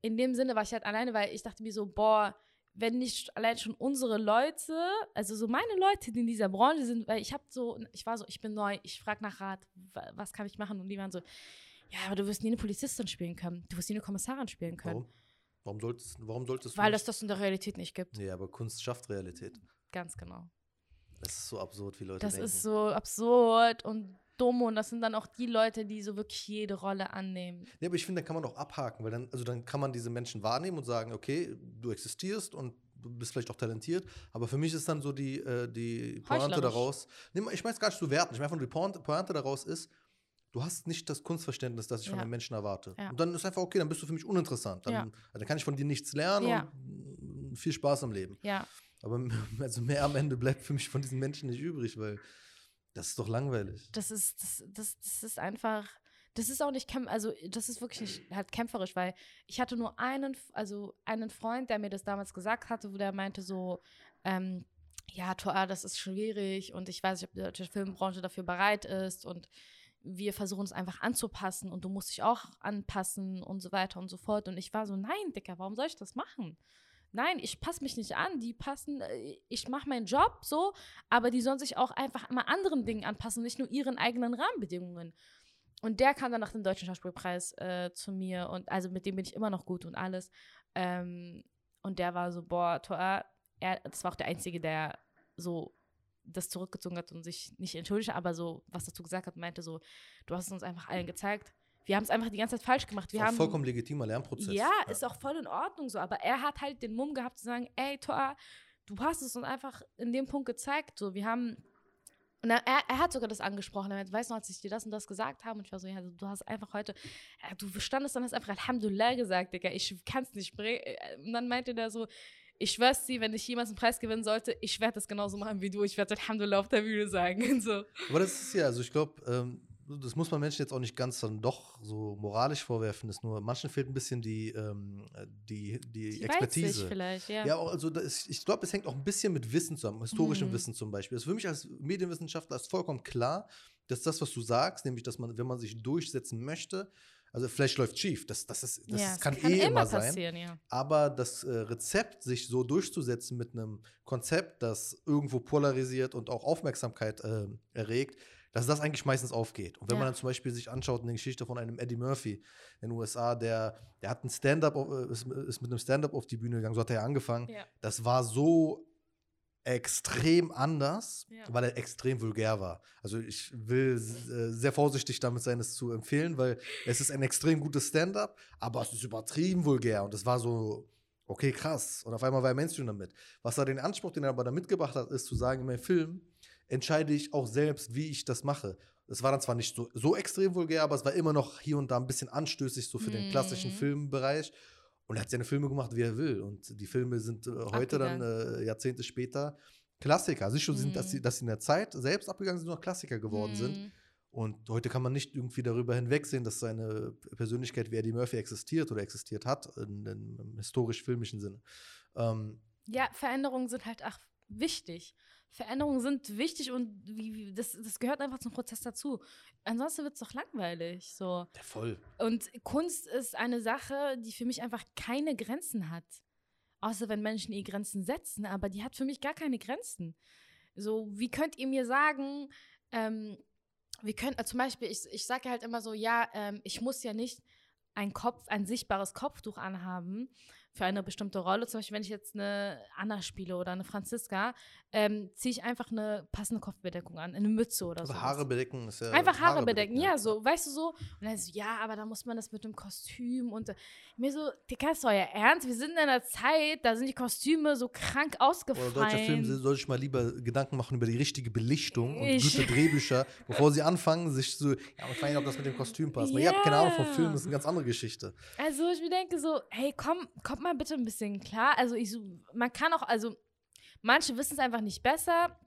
in dem Sinne war ich halt alleine, weil ich dachte mir so, boah, wenn nicht allein schon unsere Leute, also so meine Leute, die in dieser Branche sind, weil ich habe so, ich war so, ich bin neu, ich frage nach Rat, wa- was kann ich machen? Und die waren so, ja, aber du wirst nie eine Polizistin spielen können, du wirst nie eine Kommissarin spielen können, Warum? Warum solltest, warum solltest du weil das das in der Realität nicht gibt. Nee, aber Kunst schafft Realität. Ganz genau. Das ist so absurd, wie Leute Das denken. ist so absurd und dumm und das sind dann auch die Leute, die so wirklich jede Rolle annehmen. Nee, aber ich finde, da kann man auch abhaken, weil dann, also dann kann man diese Menschen wahrnehmen und sagen, okay, du existierst und du bist vielleicht auch talentiert, aber für mich ist dann so die, äh, die Pointe daraus, nee, ich meine es gar nicht zu werten, ich meine einfach nur die Pointe, daraus ist, du hast nicht das Kunstverständnis, das ich von Ja. einem Menschen erwarte. Ja. Und dann ist einfach okay, dann bist du für mich uninteressant. Dann, Ja. also dann kann ich von dir nichts lernen und viel Spaß am Leben. Aber [LAUGHS] also mehr am Ende bleibt für mich von diesen Menschen nicht übrig, weil das ist doch langweilig. das ist, das, das, das ist einfach, das ist auch nicht, also das ist wirklich halt kämpferisch, weil ich hatte nur einen, also einen Freund, der mir das damals gesagt hatte, wo der meinte so, ähm, ja, Tor, das ist schwierig und ich weiß nicht, ob die deutsche Filmbranche dafür bereit ist und wir versuchen es einfach anzupassen und du musst dich auch anpassen und so weiter und so fort. Und ich war so, nein, Dicker, warum soll ich das machen? Nein, ich passe mich nicht an, die passen, äh, ich mache meinen Job so, aber die sollen sich auch einfach immer anderen Dingen anpassen, nicht nur ihren eigenen Rahmenbedingungen. Und der kam dann nach dem Deutschen Schauspielpreis äh, zu mir und also mit dem bin ich immer noch gut und alles. Ähm, und der war so, boah, Toa, er, das war auch der Einzige, der so das zurückgezogen hat und sich nicht entschuldigt, aber so was dazu gesagt hat, meinte so, du hast es uns einfach allen gezeigt. Wir haben es einfach die ganze Zeit falsch gemacht. Wir haben vollkommen legitimer Lernprozess. ja, ist auch voll in Ordnung so. Aber er hat halt den Mumm gehabt zu sagen, ey, Toa, du hast es uns einfach in dem Punkt gezeigt. So, wir haben. Und er, er, hat sogar das angesprochen. Er meinte, weißt du, als ich dir das und das gesagt habe, und ich war so, ja, du hast einfach heute, äh, du standest dann, hast einfach Alhamdulillah gesagt, Digga, ich kann es nicht bringen. Und dann meinte der so, ich schwör's dir, wenn ich jemals einen Preis gewinnen sollte, ich werde das genauso machen wie du. Ich werde Alhamdulillah auf der Bühne sagen. Und [LAUGHS] so. Aber das ist ja, also ich glaube, ähm, das muss man Menschen jetzt auch nicht ganz dann doch so moralisch vorwerfen, ist nur, manchen fehlt ein bisschen die, ähm, die, die, Die Expertise. Vielleicht, ja. Ja, also das, ich glaube, es hängt auch ein bisschen mit Wissen zusammen, historischem Mhm. Wissen zum Beispiel. Das ist für mich als Medienwissenschaftler ist vollkommen klar, dass das, was du sagst, nämlich, dass man, wenn man sich durchsetzen möchte, also vielleicht läuft schief, das, das, ist, das ja, es kann, eh immer sein. ja. Aber das äh, Rezept, sich so durchzusetzen mit einem Konzept, das irgendwo polarisiert und auch Aufmerksamkeit äh, erregt, dass das eigentlich meistens aufgeht. Und wenn man Ja. dann zum Beispiel sich anschaut, eine Geschichte von einem Eddie Murphy in den USA, der, der hat ein Stand-up, äh, ist, ist mit einem Stand-up auf die Bühne gegangen, so hat er ja angefangen. Ja. Das war so extrem anders, Ja. weil er extrem vulgär war. Also ich will äh, sehr vorsichtig damit sein, es zu empfehlen, weil es ist ein extrem gutes Stand-up, aber es ist übertrieben vulgär und es war so, okay, krass. Und auf einmal war er Mainstream damit. Was er den Anspruch, den er aber da mitgebracht hat, ist zu sagen, in meinem Film entscheide ich auch selbst, wie ich das mache. Es war dann zwar nicht so, so extrem vulgär, aber es war immer noch hier und da ein bisschen anstößig, so für den klassischen Mhm. Filmbereich. Und er hat seine Filme gemacht, wie er will. Und die Filme sind äh, heute dann, äh, Jahrzehnte später, Klassiker. Also nicht schon, sind, dass, sie, Mhm. dass sie in der Zeit selbst abgegangen sind, noch Klassiker geworden sind. Mhm. Und heute kann man nicht irgendwie darüber hinwegsehen, dass seine Persönlichkeit wie Eddie Murphy existiert oder existiert hat, in, in, im historisch-filmischen Sinne. Ähm, Ja, Veränderungen sind halt auch wichtig. Veränderungen sind wichtig und wie, wie, das, das gehört einfach zum Prozess dazu. Ansonsten wird es doch langweilig. So. ja, voll. Und Kunst ist eine Sache, die für mich einfach keine Grenzen hat. Außer wenn Menschen ihr Grenzen setzen, aber die hat für mich gar keine Grenzen. So, wie könnt ihr mir sagen, ähm, wir können, äh, zum Beispiel, ich, ich sage halt immer so, ja, ähm, ich muss ja nicht ein Kopf, ein sichtbares Kopftuch anhaben für eine bestimmte Rolle. Zum Beispiel, wenn ich jetzt eine Anna spiele oder eine Franziska, ähm, ziehe ich einfach eine passende Kopfbedeckung an, eine Mütze oder so. Also Haare bedecken ist ja. Einfach Haare bedecken, ja, so, weißt du so. Und dann so, ja, aber da muss man das mit dem Kostüm und äh, mir so, Digga, ist euer Ernst? Wir sind in einer Zeit, da sind die Kostüme so krank Oder ausgefallen. deutsche Filme soll ich mal lieber Gedanken machen über die richtige Belichtung und Ich- gute Drehbücher, [LAUGHS] bevor sie anfangen, sich so, ja, ich weiß nicht, ob das mit dem Kostüm passt. Weil ihr habt keine Ahnung vom Ja. Film, das ist eine ganz andere Geschichte. Also ich mir denke so, hey, komm, kommt mal bitte ein bisschen klar. Also ich man kann auch, also manche wissen es einfach nicht besser.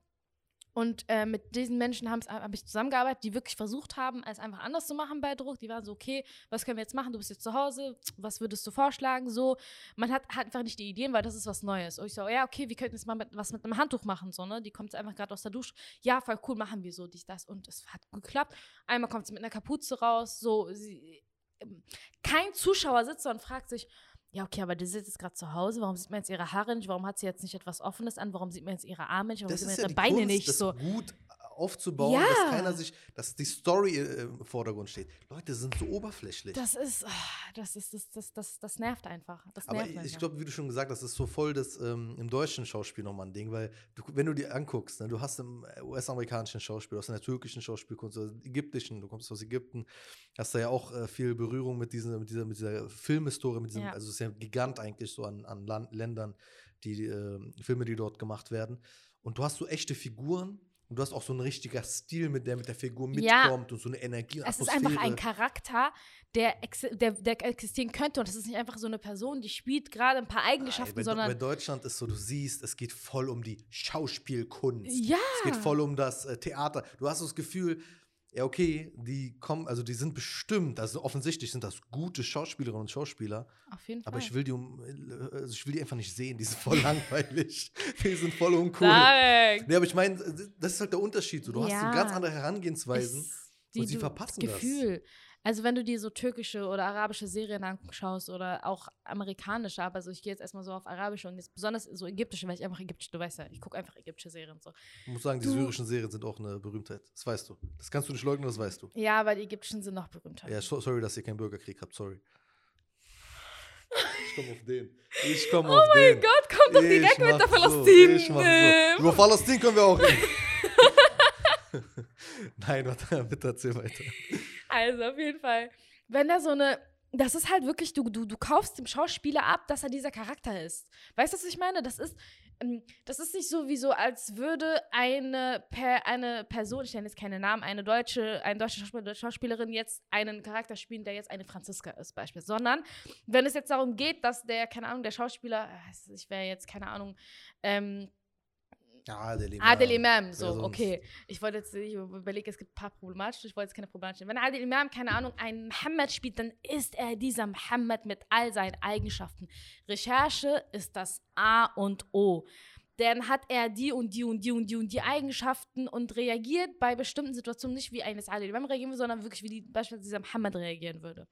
Und äh, mit diesen Menschen habe hab ich zusammengearbeitet, die wirklich versucht haben, es einfach anders zu machen bei Druck. Die waren so, okay, was können wir jetzt machen? Du bist jetzt zu Hause, was würdest du vorschlagen? So, man hat, hat einfach nicht die Ideen, weil das ist was Neues. Und ich so, ja, okay, wir könnten jetzt mal mit, was mit einem Handtuch machen, so, ne? Die kommt einfach gerade aus der Dusche. Ja, voll cool, machen wir so, dies, das. Und es hat geklappt. Einmal kommt sie mit einer Kapuze raus, so, sie, ähm, kein Zuschauer sitzt da und fragt sich, ja, okay, aber die sitzt jetzt gerade zu Hause, warum sieht man jetzt ihre Haare nicht, warum hat sie jetzt nicht etwas Offenes an, warum sieht man jetzt ihre Arme nicht, warum Das sieht man ihre ja Beine Kunst, nicht? das so. gut aufzubauen, Ja. dass keiner sich, dass die Story äh, im Vordergrund steht. Leute sind so oberflächlich. Das ist, ah, das ist, das, das, das, das nervt einfach. Das Aber nervt ich, glaube, wie du schon gesagt hast, das ist so voll das ähm, im deutschen Schauspiel nochmal ein Ding, weil du, wenn du dir anguckst, ne, du hast im US-amerikanischen Schauspiel, aus der türkischen Schauspielkunst, aus der ägyptischen, du kommst aus Ägypten, hast da ja auch äh, viel Berührung mit, diesen, mit, dieser, mit dieser Filmhistorie, mit diesem, Ja. also es ist ja ein Gigant eigentlich so an, an Land, Ländern, die äh, Filme, die dort gemacht werden. Und du hast so echte Figuren und du hast auch so ein richtiger Stil, mit der mit der Figur Ja. mitkommt und so eine Energie. es ist einfach ein Charakter, der, exi- der, der existieren könnte. Und es ist nicht einfach so eine Person, die spielt gerade ein paar Eigenschaften, bei, sondern. bei Deutschland ist so, du siehst, es geht voll um die Schauspielkunst. ja. Es geht voll um das äh, Theater. Du hast so das Gefühl, ja, okay, die kommen, also die sind bestimmt, also offensichtlich sind das gute Schauspielerinnen und Schauspieler, Auf jeden Fall. aber ich will die um, also ich will die einfach nicht sehen, die sind voll [LAUGHS] langweilig. Die sind voll uncool. Sag. Nee, aber ich meine, das ist halt der Unterschied. So. Du hast so Ja. ganz andere Herangehensweisen. Ist und sie verpassen das. Gefühl. Also wenn du dir so türkische oder arabische Serien anschaust oder auch amerikanische, aber so ich gehe jetzt erstmal so auf arabische und jetzt besonders so ägyptische, weil ich einfach ägyptische, du weißt ja, ich gucke einfach ägyptische Serien so. Ich muss sagen, die Du- syrischen Serien sind auch eine Berühmtheit. Das weißt du. Das kannst du nicht leugnen, das weißt du. Ja, aber die ägyptischen sind noch berühmter. Ja, so, sorry, dass ihr keinen Bürgerkrieg habt, sorry. Ich komme auf den. Ich komme auf Oh den. mein Gott, kommt doch direkt mit der so, Palästin. Ähm. so. Über Palästin können wir auch reden. [LAUGHS] [LAUGHS] Nein, warte, bitte erzähl weiter. Also auf jeden Fall, wenn da so eine, das ist halt wirklich, du, du, du kaufst dem Schauspieler ab, dass er dieser Charakter ist. Weißt du, was ich meine? Das ist, ähm, das ist nicht so wie so, als würde eine, per, eine Person, ich nenne jetzt keine Namen, eine deutsche, eine deutsche Schauspieler, Schauspielerin jetzt einen Charakter spielen, der jetzt eine Franziska ist, beispielsweise. Sondern wenn es jetzt darum geht, dass der, keine Ahnung, der Schauspieler, äh, ich wäre jetzt, keine Ahnung, ähm, Ja, Adel Imam. Adel Imam, so, okay. Ich wollte jetzt, ich überlege, es gibt ein paar problematische, ich wollte jetzt keine problematischen. Wenn Adel Imam, keine Ahnung, einen Mohammed spielt, dann ist er dieser Mohammed mit all seinen Eigenschaften. Recherche ist das A und O. Dann hat er die und die und die und die und die Eigenschaften und reagiert bei bestimmten Situationen nicht wie eines Adel Imam reagieren würde, sondern wirklich wie die, beispielsweise dieser Mohammed reagieren würde.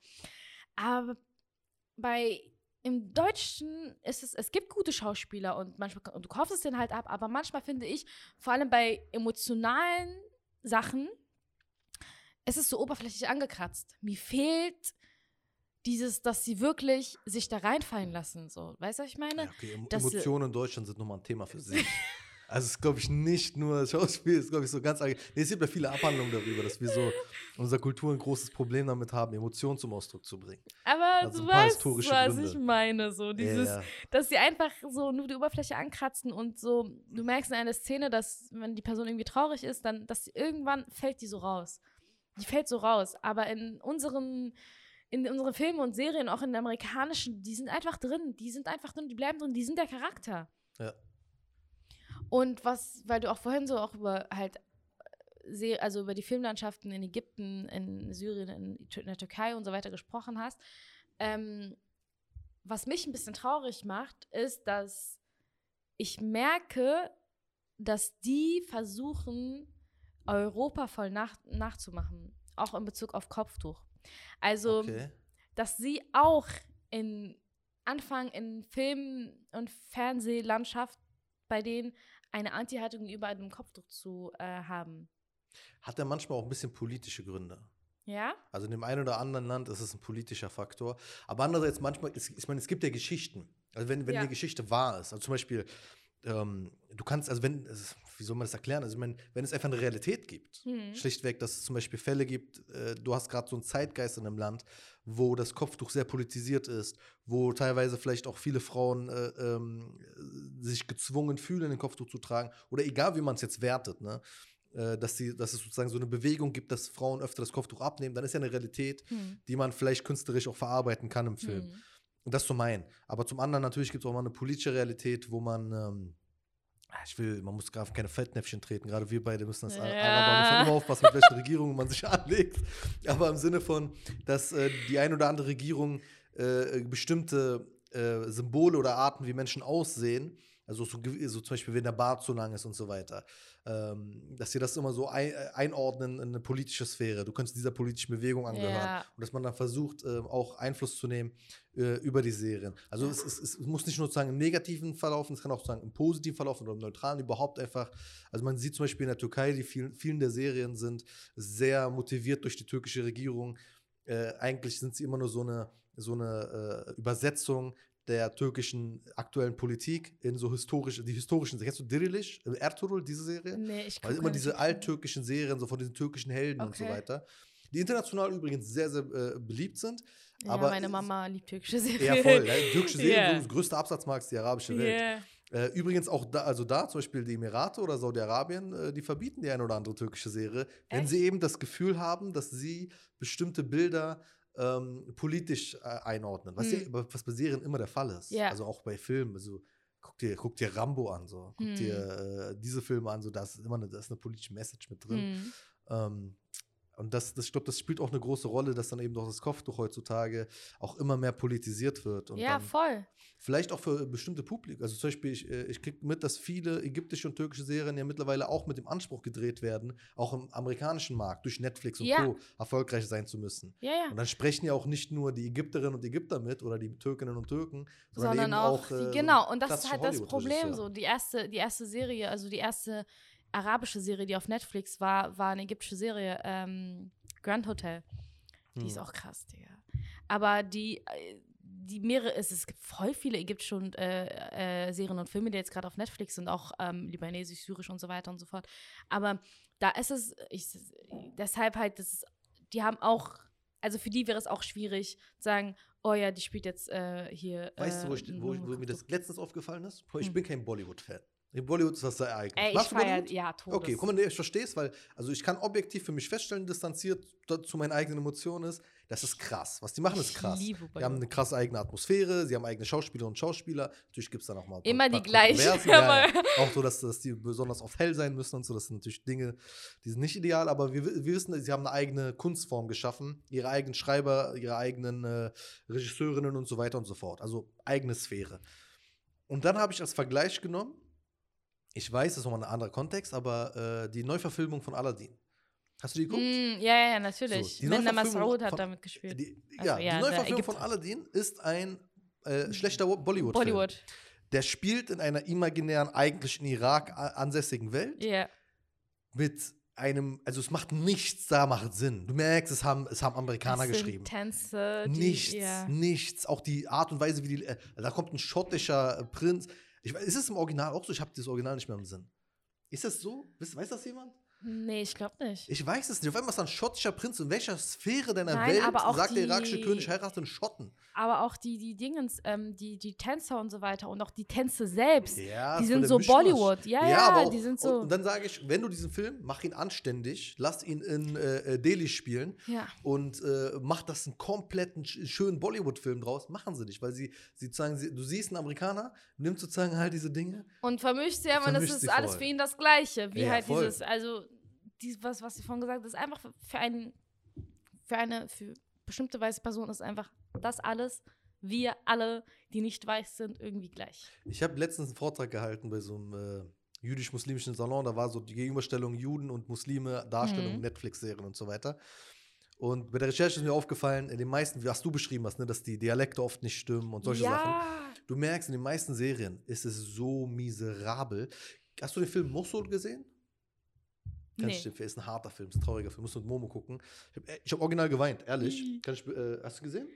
Aber bei im Deutschen ist es, es gibt gute Schauspieler und manchmal, und du kaufst es denen halt ab, aber manchmal finde ich, vor allem bei emotionalen Sachen, es ist so oberflächlich angekratzt. Mir fehlt dieses, dass sie wirklich sich da reinfallen lassen, so. Weißt du, was ich meine? Ja, okay, Emotionen in Deutschland sind nochmal ein Thema für sich. [LAUGHS] Also es ist, glaube ich, nicht nur Schauspiel, es ist, glaube ich, so ganz allgemein. Nee, es gibt ja viele Abhandlungen darüber, dass wir so unserer Kultur ein großes Problem damit haben, Emotionen zum Ausdruck zu bringen. Aber Also du weißt, was Gründe. ich meine, so dieses, ja, ja. dass sie einfach so nur die Oberfläche ankratzen und so, du merkst in einer Szene, dass wenn die Person irgendwie traurig ist, dann, dass irgendwann fällt die so raus. Die fällt so raus. Aber in unseren, in unseren Filmen und Serien, auch in den amerikanischen, die sind einfach drin. Die sind einfach drin, die bleiben drin, die sind der Charakter. Ja. Und was, weil du auch vorhin so auch über halt Se- also über die Filmlandschaften in Ägypten, in Syrien, in der Türkei und so weiter gesprochen hast. Ähm, was mich ein bisschen traurig macht, ist, dass ich merke, dass die versuchen, Europa voll nach, nachzumachen. Auch in Bezug auf Kopftuch. Also, Okay. dass sie auch in Anfang in Film- und Fernsehlandschaft bei denen eine Anti-Haltung gegenüber einem Kopftuch zu äh, haben. Hat er manchmal auch ein bisschen politische Gründe. Ja? Also in dem einen oder anderen Land ist es ein politischer Faktor. Aber andererseits manchmal, es, ich meine, es gibt ja Geschichten. Also wenn, wenn Ja. eine Geschichte wahr ist, also zum Beispiel, ähm, du kannst, also wenn, wie soll man das erklären? Also ich meine, wenn es einfach eine Realität gibt, Mhm. schlichtweg, dass es zum Beispiel Fälle gibt, äh, du hast gerade so einen Zeitgeist in einem Land, wo das Kopftuch sehr politisiert ist, wo teilweise vielleicht auch viele Frauen äh, ähm, sich gezwungen fühlen, ein Kopftuch zu tragen, oder egal wie man es jetzt wertet, ne? äh, dass, die, dass es sozusagen so eine Bewegung gibt, dass Frauen öfter das Kopftuch abnehmen, dann ist ja eine Realität, Hm. die man vielleicht künstlerisch auch verarbeiten kann im Film. Hm. Und das zum einen. Aber zum anderen natürlich gibt es auch mal eine politische Realität, wo man, ähm, ah, ich will, man muss gerade auf keine Fettnäpfchen treten, gerade wir beide müssen das Ja. Araber müssen immer aufpassen, mit welchen Regierungen man sich [LAUGHS] anlegt. Aber im Sinne von, dass äh, die ein oder andere Regierung äh, bestimmte äh, Symbole oder Arten, wie Menschen aussehen, also so, so zum Beispiel, wenn der Bart zu lang ist und so weiter, ähm, dass sie das immer so ein, äh, einordnen in eine politische Sphäre. Du könntest dieser politischen Bewegung angehören. Ja. Und dass man dann versucht, äh, auch Einfluss zu nehmen äh, über die Serien. Also es, es, es muss nicht nur sozusagen im negativen verlaufen, es kann auch sozusagen im positiven verlaufen oder im neutralen überhaupt einfach. Also man sieht zum Beispiel in der Türkei, die vielen, vielen der Serien sind sehr motiviert durch die türkische Regierung. Äh, eigentlich sind sie immer nur so eine, so eine äh, Übersetzung der türkischen aktuellen Politik in so historische, die historischen, kennst du Dirilish, äh, Ertuğrul, diese Serie? Nee, ich Also immer diese alttürkischen Serien, so von diesen türkischen Helden und so Okay. weiter. Die international übrigens sehr, sehr äh, beliebt sind. Ja, aber meine Mama liebt türkische Serien. Ja, voll. Ja, [LAUGHS] türkische Serie, Ja. so das größte Absatzmarkt ist die arabische Welt. Yeah. Äh, übrigens auch da, also da zum Beispiel die Emirate oder Saudi-Arabien, äh, die verbieten die eine oder andere türkische Serie, wenn Echt? sie eben das Gefühl haben, dass sie bestimmte Bilder ähm, politisch äh, einordnen. Was, ja, Hm. aber was bei Serien immer der Fall ist. Ja. Also auch bei Filmen. Also guck dir, guck dir Rambo an, so. Guck Hm. dir äh, diese Filme an, so da ist immer eine, da ist eine politische Message mit drin. Hm. Ähm, und das, das, ich glaube, das spielt auch eine große Rolle, dass dann eben doch das Kopftuch heutzutage auch immer mehr politisiert wird. Und Ja, voll. vielleicht auch für bestimmte Publikum. Also zum Beispiel, ich, äh, ich kriege mit, dass viele ägyptische und türkische Serien ja mittlerweile auch mit dem Anspruch gedreht werden, auch im amerikanischen Markt durch Netflix und Ja. Co. erfolgreich sein zu müssen. Ja, ja. Und dann sprechen ja auch nicht nur die Ägypterinnen und Ägypter mit oder die Türkinnen und Türken, sondern, sondern auch, auch, die, äh, genau und das ist halt das Problem so die erste die erste Serie also die erste arabische Serie die auf Netflix war war eine ägyptische Serie ähm, Grand Hotel die ist Hm. auch krass Digga aber die äh, die mehrere es, es gibt voll viele ägyptische und, äh, äh, Serien und Filme die jetzt gerade auf Netflix sind auch ähm, libanesisch syrisch und so weiter und so fort aber da ist es ich deshalb halt das ist, die haben auch also für die wäre es auch schwierig zu sagen oh ja die spielt jetzt äh, hier Weißt du, wo, ich, wo, ich, wo mir das letztens aufgefallen ist? Ich Hm. bin kein Bollywood-Fan. Bollywood ist was sehr eigenes. Ey, ich feier, ja, Todes. Okay, guck mal, nee, ich verstehe es, weil, also ich kann objektiv für mich feststellen, distanziert da- zu meinen eigenen Emotionen ist, das ist krass. Was die machen, ist Ich krass. liebe Die haben eine krasse eigene Atmosphäre, sie haben eigene Schauspieler und Schauspieler. Natürlich gibt es da noch mal Immer die paar gleichen, Kontroversen, Ja, Auch so, dass, dass die besonders oft hell sein müssen und so. Das sind natürlich Dinge, die sind nicht ideal, aber wir, wir wissen, sie haben eine eigene Kunstform geschaffen, ihre eigenen Schreiber, ihre eigenen äh, Regisseurinnen und so weiter und so fort. Also eigene Sphäre. Und dann habe ich als Vergleich genommen, ich weiß, das ist nochmal ein anderer Kontext, aber äh, die Neuverfilmung von Aladdin. Hast du die geguckt? Mm, ja, ja, natürlich. So, Neuverfilmung Masoud hat von- damit gespielt. Die, Also, ja, ja, die Neuverfilmung von. Aladdin ist ein äh, schlechter Bollywood-Film. Bollywood. Der spielt in einer imaginären, eigentlich in Irak ansässigen Welt Ja. mit einem, also es macht nichts da, macht Sinn. Du merkst, es haben, es haben Amerikaner sind geschrieben. Tänze, die, Nichts, Ja. nichts. Auch die Art und Weise, wie die, äh, da kommt ein schottischer äh, Prinz. Ich, ist es im Original auch so? Ich habe das Original nicht mehr im Sinn. Ist das so? Weiß, weiß das jemand? Nee, ich glaube nicht. Ich weiß es nicht. Auf einmal ist ein schottischer Prinz. In welcher Sphäre deiner Nein, Welt aber auch sagt der irakische die- König, heirate einen Schotten? Aber auch die, die Dingens, ähm, die, die Tänzer und so weiter und auch die Tänze selbst, Ja, die sind so Mischmasch. Bollywood. Ja, ja, aber auch, die sind Und, so. und dann sage ich, wenn du diesen Film, mach ihn anständig, lass ihn in äh, äh, Delhi spielen ja. und äh, mach das einen kompletten, sch- schönen Bollywood-Film draus. Machen sie nicht, weil sie, sie sagen, sie, du siehst einen Amerikaner, nimmt sozusagen halt diese Dinge. Und vermischt sie, aber das ist alles voll. für ihn das Gleiche. Wie Ja, halt voll. dieses, also, dies, was, was sie vorhin gesagt hat, ist einfach für- einen, für eine, für bestimmte weiße Person ist einfach das alles, wir alle, die nicht weiß sind, irgendwie gleich. Ich habe letztens einen Vortrag gehalten bei so einem äh, jüdisch-muslimischen Salon. Da war so die Gegenüberstellung Juden und Muslime, Darstellung, Mhm. Netflix-Serien und so weiter. Und bei der Recherche ist mir aufgefallen, in den meisten, was du beschrieben hast, ne, dass die Dialekte oft nicht stimmen und solche Sachen. ja, Du merkst, in den meisten Serien ist es so miserabel. Hast du den Film Mosul gesehen? Kann Nee. dir, ist ein harter Film, ist ein trauriger Film, musst du mit Momo gucken. Ich habe hab original geweint, ehrlich. Kann ich, äh, hast du gesehen?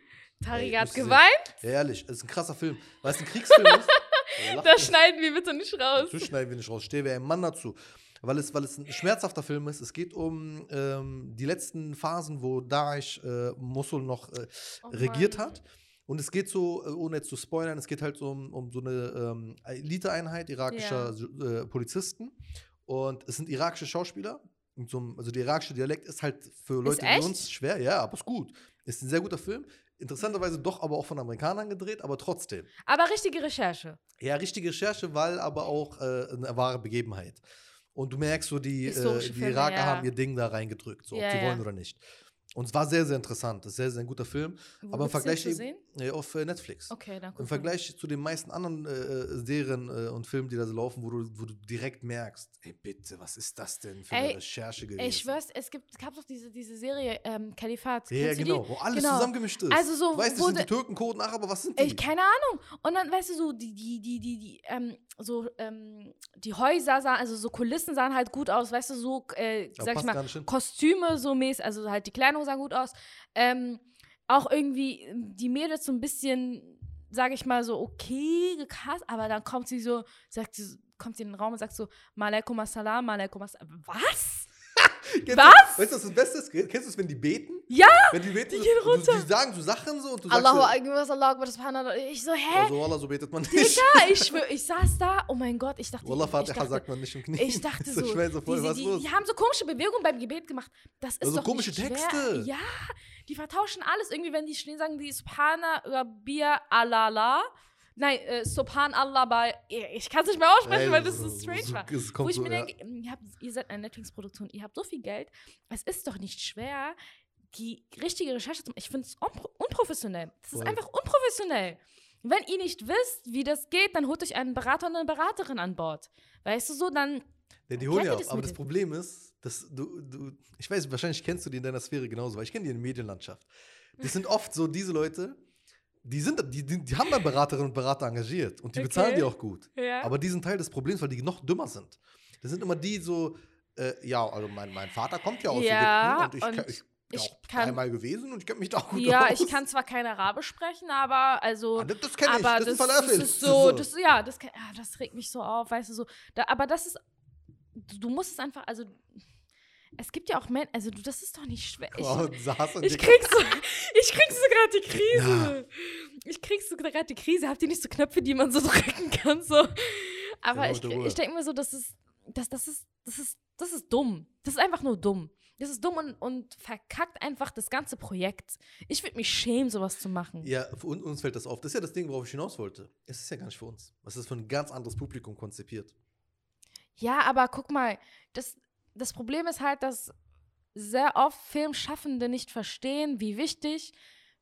Tariq hat geweint, Ja, ehrlich, es ist ein krasser Film. Weil es ein Kriegsfilm ist. [LAUGHS] Lacht das nicht. schneiden wir bitte nicht raus. Natürlich schneiden wir nicht raus. Stehe wer ein Mann dazu. Weil es, weil es ein schmerzhafter Film ist. Es geht um ähm, die letzten Phasen, wo Daesh äh, Mosul noch äh, Oh regiert hat. Und es geht so, äh, ohne jetzt zu spoilern, es geht halt so um, um so eine ähm, Eliteeinheit irakischer äh, Polizisten. Und es sind irakische Schauspieler. So also der irakische Dialekt ist halt für Leute wie uns schwer. Ja, aber ist gut. Ist ein sehr guter Film. Interessanterweise doch aber auch von Amerikanern gedreht, aber trotzdem. Aber richtige Recherche. Ja, richtige Recherche, weil aber auch äh, eine wahre Begebenheit. Und du merkst so, die, äh, die Filme, Iraker ja. haben ihr Ding da reingedrückt, so, ob Ja, sie ja. wollen oder nicht. Und es war sehr, sehr interessant. Das ist sehr, sehr ein guter Film. Wo aber im Vergleich zu sehen? äh, auf Netflix. Okay, dann Im. Vergleich zu den meisten anderen äh, Serien äh, und Filmen, die da so laufen, wo du, wo du direkt merkst, ey bitte, was ist das denn für Ey, eine Recherche gewesen? Ey, Ich schwör's, es gibt, gab doch diese, diese Serie ähm, Kalifat. Ja, genau, Die? wo alles Genau. zusammengemischt ist. Also so, du weißt, wo das sind die Türken, Kurden, Araber, was sind die? Ich, keine Ahnung. Und dann, weißt du, so, die, die, die, die, die, ähm, so, ähm, die Häuser sahen, also so Kulissen sahen halt gut aus, weißt du, so, äh, sag ich mal. Kostüme so mäßig, also halt die Kleidung sah gut aus. Ähm, auch irgendwie ähm, die Mädels so ein bisschen, sag ich mal, so okay gecast, aber dann kommt sie so, sagt sie, kommt sie in den Raum und sagt so, Malaikum assalam, Malaikum assalam. Was? Kennst Was? Du, weißt du, was das Beste ist? Kennst du es, wenn die beten? Ja, Wenn die beten, die gehen du- runter. Die sagen so Sachen so und du Allahu sagst Akbar, Allahu Akbar, Subhanallah. Ich so, so, hä? also Allah, so betet man nicht. Digga, ich, [LAUGHS] schwör, ich saß da, oh mein Gott, ich dachte, Wallah, ich, Fatiha dachte, sagt man nicht im Knie. ich dachte [LAUGHS] so, schwer so voll, die, was die, los? die haben so komische Bewegungen beim Gebet gemacht. Das ist Also doch komische nicht schwer. Texte. Ja, die vertauschen alles. Irgendwie, wenn die schnell sagen, die Subhana Rabbia Alala. Nein, äh, Subhanallah bei. Ich kann es nicht mehr aussprechen, Ey, weil das so- so strange so- war. es Wo ich so, mir ja. denke, ihr, habt, ihr seid eine Netflix-Produktion, ihr habt so viel Geld. Es ist doch nicht schwer, die richtige Recherche zu machen. Ich finde es unpro unprofessionell. Das ist Voll. einfach unprofessionell. Wenn ihr nicht wisst, wie das geht, dann holt euch einen Berater und eine Beraterin an Bord. Weißt du so, dann. Ja, die holen ja auch. das Aber das Problem ist, dass du, du, ich weiß, wahrscheinlich kennst du die in deiner Sphäre genauso, weil ich kenne die in der Medienlandschaft. Das sind oft so diese Leute, die sind, die, die, die haben dann Beraterinnen und Berater engagiert und die Okay. bezahlen die auch gut. Ja. Aber die sind Teil des Problems, weil die noch dümmer sind. Das sind immer die so, äh, ja, also mein, mein Vater kommt ja aus Ja, Ägypten und ich, und kann- ich bin ich auch kann- dreimal gewesen und ich kenne mich da auch gut ja, aus. ich kann zwar kein Arabisch sprechen, aber also. Ah, das das kenne ich, aber das, ist das, ist so, das, ja, das, kann- ah, das regt mich so auf, weißt du so. Da, aber das ist, du, du musst es einfach, also es gibt ja auch Menschen, also du, das ist doch nicht schwer. Ich, oh, saß und ich krieg so, ich krieg so gerade die Krise. Ich krieg so gerade die Krise. Habt ihr nicht so Knöpfe, die man so [LAUGHS] drücken kann? So. Aber ich, ich denke mir so, das ist, das, das, ist, das, ist, das ist dumm. Das ist einfach nur dumm. Das ist dumm und, und verkackt einfach das ganze Projekt. Ich würde mich schämen, sowas zu machen. Ja, für uns fällt das auf. Das ist ja das Ding, worauf ich hinaus wollte. Es ist ja gar nicht für uns. Es ist für ein ganz anderes Publikum konzipiert. Ja, aber guck mal, das, das Problem ist halt, dass sehr oft Filmschaffende nicht verstehen, wie wichtig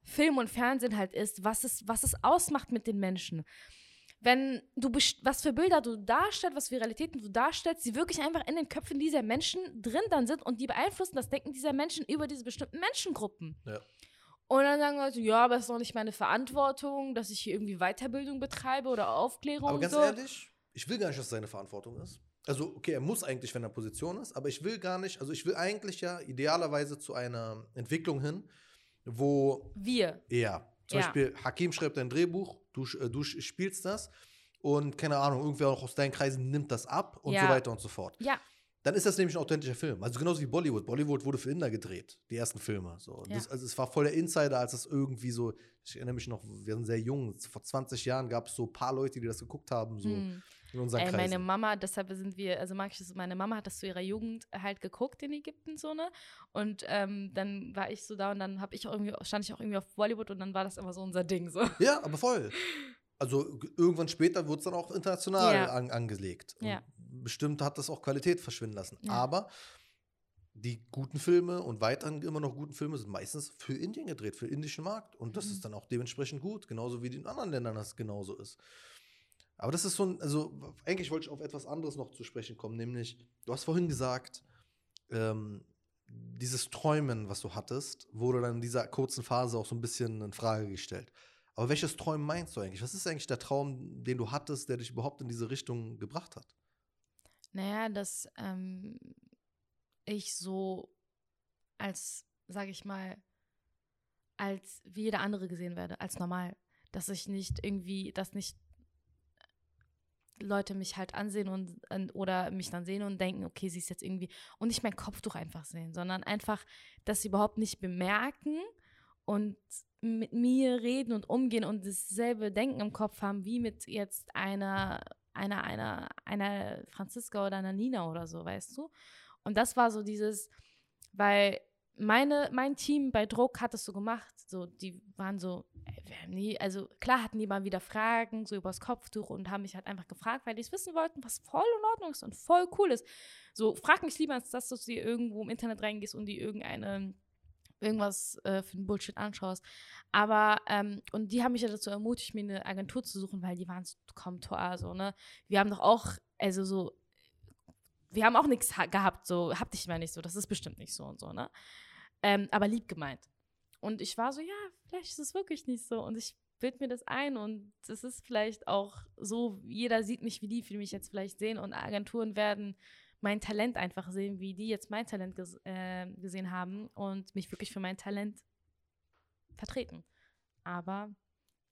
Film und Fernsehen halt ist, was es, was es ausmacht mit den Menschen wenn du was für Bilder du darstellst, was für Realitäten du darstellst, die wirklich einfach in den Köpfen dieser Menschen drin dann sind und die beeinflussen das Denken dieser Menschen über diese bestimmten Menschengruppen. Ja. Und dann sagen Leute, ja, aber es ist doch nicht meine Verantwortung, dass ich hier irgendwie Weiterbildung betreibe oder Aufklärung. Aber ganz so. ehrlich, ich will gar nicht, dass es seine Verantwortung ist. Also, okay, er muss eigentlich, wenn er Position ist, aber ich will gar nicht, also ich will eigentlich ja idealerweise zu einer Entwicklung hin, wo. Wir. Ja. Zum ja. Beispiel, Hakim schreibt ein Drehbuch, du, äh, du spielst das und keine Ahnung, irgendwer auch aus deinen Kreisen nimmt das ab und ja. so weiter und so fort. Ja. Dann ist das nämlich ein authentischer Film. Also genauso wie Bollywood. Bollywood wurde für Inder gedreht, die ersten Filme. So. Ja. Das, also es war voll der Insider, als es irgendwie so, ich erinnere mich noch, wir sind sehr jung, vor 20 Jahren gab es so ein paar Leute, die das geguckt haben, so hm. In unseren Ey, Meine Mama, deshalb sind wir, also mag ich das, meine Mama hat das zu ihrer Jugend halt geguckt in Ägypten, so, ne? Und ähm, dann war ich so da und dann habe ich auch irgendwie, stand ich auch irgendwie auf Bollywood und dann war das immer so unser Ding, so. Ja, aber voll. Also irgendwann später wird es dann auch international ja. an, angelegt. Ja. Bestimmt hat das auch Qualität verschwinden lassen. Ja. Aber die guten Filme und weiterhin immer noch guten Filme sind meistens für Indien gedreht, für den indischen Markt. Und das mhm. ist dann auch dementsprechend gut, genauso wie in anderen Ländern das genauso ist. Aber das ist so ein, also eigentlich wollte ich auf etwas anderes noch zu sprechen kommen, nämlich, du hast vorhin gesagt, ähm, dieses Träumen, was du hattest, wurde dann in dieser kurzen Phase auch so ein bisschen in Frage gestellt. Aber welches Träumen meinst du eigentlich? Was ist eigentlich der Traum, den du hattest, der dich überhaupt in diese Richtung gebracht hat? Naja, dass ähm, ich so als, sag ich mal, als wie jeder andere gesehen werde, als normal. Dass ich nicht irgendwie, dass nicht Leute mich halt ansehen und, und, oder mich dann sehen und denken, okay, sie ist jetzt irgendwie und nicht mein Kopftuch einfach sehen, sondern einfach, dass sie überhaupt nicht bemerken und mit mir reden und umgehen und dasselbe Denken im Kopf haben wie mit jetzt einer, einer, einer, einer Franziska oder einer Nina oder so, weißt du? Und das war so dieses, weil meine, mein Team bei Druck hat es so gemacht, so, die waren so, nie, also klar hatten die mal wieder Fragen, so übers Kopftuch und haben mich halt einfach gefragt, weil die es wissen wollten, was voll in Ordnung ist und voll cool ist. So, frag mich lieber, als dass du dir irgendwo im Internet reingehst und die irgendeine irgendwas äh, für den Bullshit anschaust. Aber, ähm, und die haben mich ja dazu ermutigt, mir eine Agentur zu suchen, weil die waren so kaum teuer, so, ne? Wir haben doch auch, also so, wir haben auch nichts gehabt, so, hab dich mal nicht so, das ist bestimmt nicht so und so, ne? Ähm, aber lieb gemeint. Und ich war so, ja, vielleicht ist es wirklich nicht so. Und ich bild mir das ein und es ist vielleicht auch so, jeder sieht mich wie die, die mich jetzt vielleicht sehen und Agenturen werden mein Talent einfach sehen, wie die jetzt mein Talent ges äh, gesehen haben und mich wirklich für mein Talent vertreten. Aber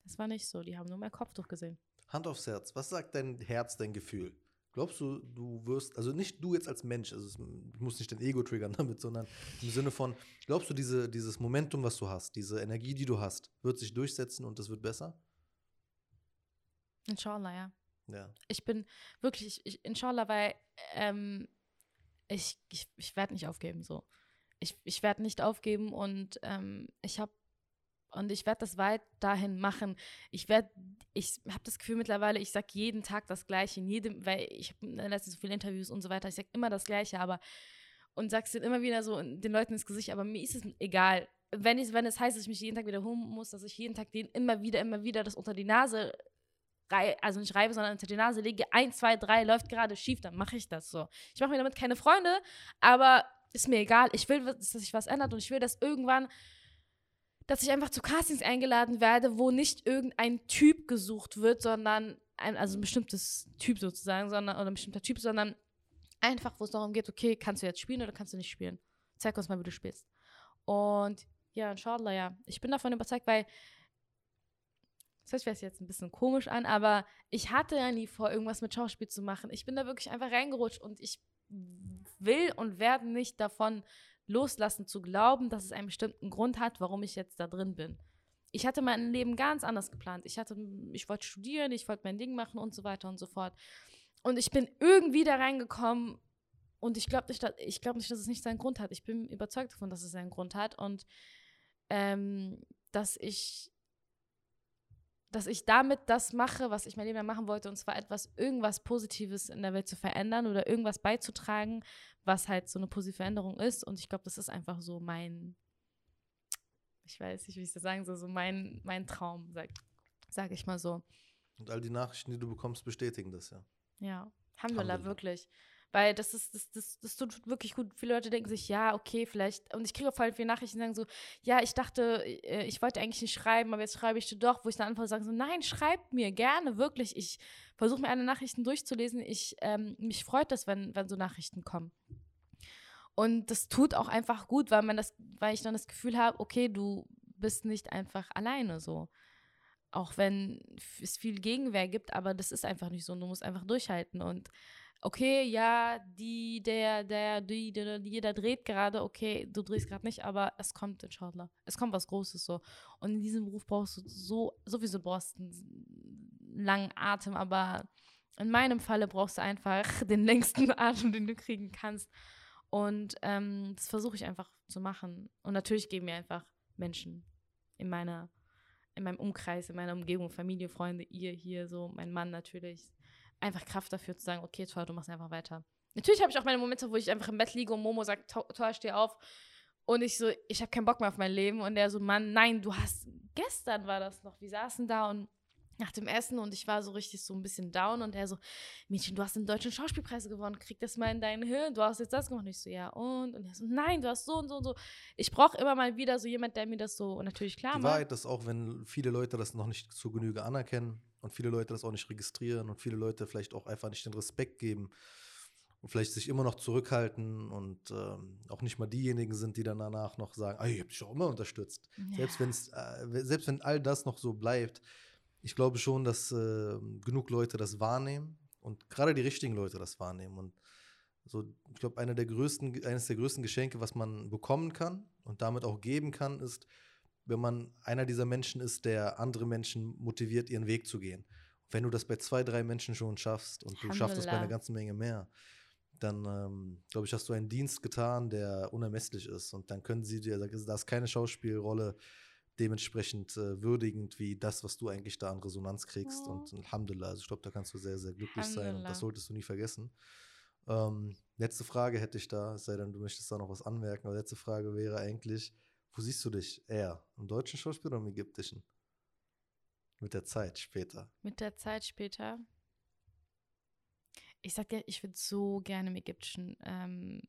das war nicht so. Die haben nur mein Kopftuch gesehen. Hand aufs Herz. Was sagt dein Herz, dein Gefühl? Glaubst du, du wirst, also nicht du jetzt als Mensch, also ich muss nicht dein Ego triggern [LAUGHS] damit, sondern im Sinne von, glaubst du, diese, dieses Momentum, was du hast, diese Energie, die du hast, wird sich durchsetzen und es wird besser? Inshallah, ja. Ja. Ich bin wirklich, ich, inshallah, weil ähm, ich, ich, ich werde nicht aufgeben, so. Ich, ich werde nicht aufgeben und ähm, ich habe und ich werde das weiterhin machen. Ich werde, ich habe das Gefühl mittlerweile, ich sage jeden Tag das Gleiche, in jedem, weil ich habe letztens so viele Interviews und so weiter, ich sage immer das Gleiche, aber und sagst dann immer wieder so den Leuten ins Gesicht, aber mir ist es egal. Wenn, ich, wenn es heißt, dass ich mich jeden Tag wiederholen muss, dass ich jeden Tag denen immer wieder, immer wieder das unter die Nase also nicht reibe, sondern unter die Nase lege, eins, zwei, drei, läuft gerade schief, dann mache ich das so. Ich mache mir damit keine Freunde, aber ist mir egal. Ich will, dass sich was ändert und ich will, dass irgendwann, dass ich einfach zu Castings eingeladen werde, wo nicht irgendein Typ gesucht wird, sondern ein, also ein bestimmtes Typ sozusagen, sondern, oder ein bestimmter Typ, sondern einfach, wo es darum geht, okay, kannst du jetzt spielen oder kannst du nicht spielen? Zeig uns mal, wie du spielst. Und ja, inshallah, ja. Ich bin davon überzeugt, weil das hört sich jetzt ein bisschen komisch an, aber ich hatte ja nie vor, irgendwas mit Schauspiel zu machen. Ich bin da wirklich einfach reingerutscht und ich will und werde nicht davon loslassen zu glauben, dass es einen bestimmten Grund hat, warum ich jetzt da drin bin. Ich hatte mein Leben ganz anders geplant. Ich hatte, ich wollte studieren, ich wollte mein Ding machen und so weiter und so fort. und ich bin irgendwie da reingekommen und ich glaube nicht, dass, ich nicht, dass es nicht seinen Grund hat. Ich bin überzeugt davon, dass es seinen Grund hat und ähm, dass ich dass ich damit das mache, was ich mein Leben lang machen wollte, und zwar etwas, irgendwas Positives in der Welt zu verändern oder irgendwas beizutragen, was halt so eine positive Veränderung ist. Und ich glaube, das ist einfach so mein, ich weiß nicht, wie ich das sagen soll, so mein, mein Traum, sag, sag ich mal so. Und all die Nachrichten, die du bekommst, bestätigen das ja. Ja, Alhamdulillah, wirklich. Weil das ist, das, das, das tut wirklich gut. Viele Leute denken sich, ja, okay, vielleicht. Und ich kriege auch voll viele Nachrichten, die sagen so, ja, ich dachte, äh, ich wollte eigentlich nicht schreiben, aber jetzt schreibe ich dir doch, wo ich dann antworte sage so, nein, schreib mir gerne, wirklich. Ich versuche mir alle Nachrichten durchzulesen. Ich, ähm, mich freut das, wenn, wenn so Nachrichten kommen. Und das tut auch einfach gut, weil man das, weil ich dann das Gefühl habe, okay, du bist nicht einfach alleine so. Auch wenn es viel Gegenwehr gibt, aber das ist einfach nicht so. Du musst einfach durchhalten. Und okay, ja, die, der, der, die, der, die, der dreht gerade, okay, du drehst gerade nicht, aber es kommt, inshallah. Es kommt was Großes so. Und in diesem Beruf brauchst du so, sowieso brauchst einen langen Atem, aber in meinem Falle brauchst du einfach [LAUGHS] den längsten Atem, den du kriegen kannst. Und ähm, das versuche ich einfach zu machen. Und natürlich geben mir einfach Menschen in meiner, in meinem Umkreis, in meiner Umgebung, Familie, Freunde, ihr hier, so, mein Mann natürlich, einfach Kraft dafür zu sagen, okay, Tor, du machst einfach weiter. Natürlich habe ich auch meine Momente, wo ich einfach im Bett liege und Momo sagt, Tor, steh auf. Und ich so, ich habe keinen Bock mehr auf mein Leben. Und der so, Mann, nein, du hast, gestern war das noch, wir saßen da und nach dem Essen und ich war so richtig so ein bisschen down und er so, Mädchen, du hast den deutschen Schauspielpreis gewonnen, krieg das mal in deinen Hirn, du hast jetzt das gemacht. Und ich so, ja und? Und er so, nein, du hast so und so und so. Ich brauche immer mal wieder so jemand, der mir das so natürlich klar macht. Die Wahrheit ist auch, wenn viele Leute das noch nicht zu Genüge anerkennen und viele Leute das auch nicht registrieren und viele Leute vielleicht auch einfach nicht den Respekt geben und vielleicht sich immer noch zurückhalten und ähm, auch nicht mal diejenigen sind, die dann danach noch sagen, ah, ich habe dich auch immer unterstützt. Ja. Selbst, wenn's, äh, selbst wenn all das noch so bleibt, ich glaube schon, dass äh, genug Leute das wahrnehmen und gerade die richtigen Leute das wahrnehmen. Und so, ich glaube, eine der größten, eines der größten Geschenke, was man bekommen kann und damit auch geben kann, ist, wenn man einer dieser Menschen ist, der andere Menschen motiviert, ihren Weg zu gehen. wenn du das bei zwei, drei Menschen schon schaffst und du schaffst es bei einer ganzen Menge mehr, dann ähm, glaube ich, hast du einen Dienst getan, der unermesslich ist. Und dann können sie dir, da ist keine Schauspielrolle dementsprechend äh, würdigend wie das, was du eigentlich da an Resonanz kriegst. Oh. Und Alhamdulillah, also ich glaube, da kannst du sehr, sehr glücklich sein und das solltest du nie vergessen. Ähm, letzte Frage hätte ich da, sei denn, du möchtest da noch was anmerken, aber letzte Frage wäre eigentlich, wo siehst du dich eher? Im deutschen Schauspiel oder im ägyptischen? Mit der Zeit später. Mit der Zeit später. Ich sag dir, ich würde so gerne im ägyptischen ähm,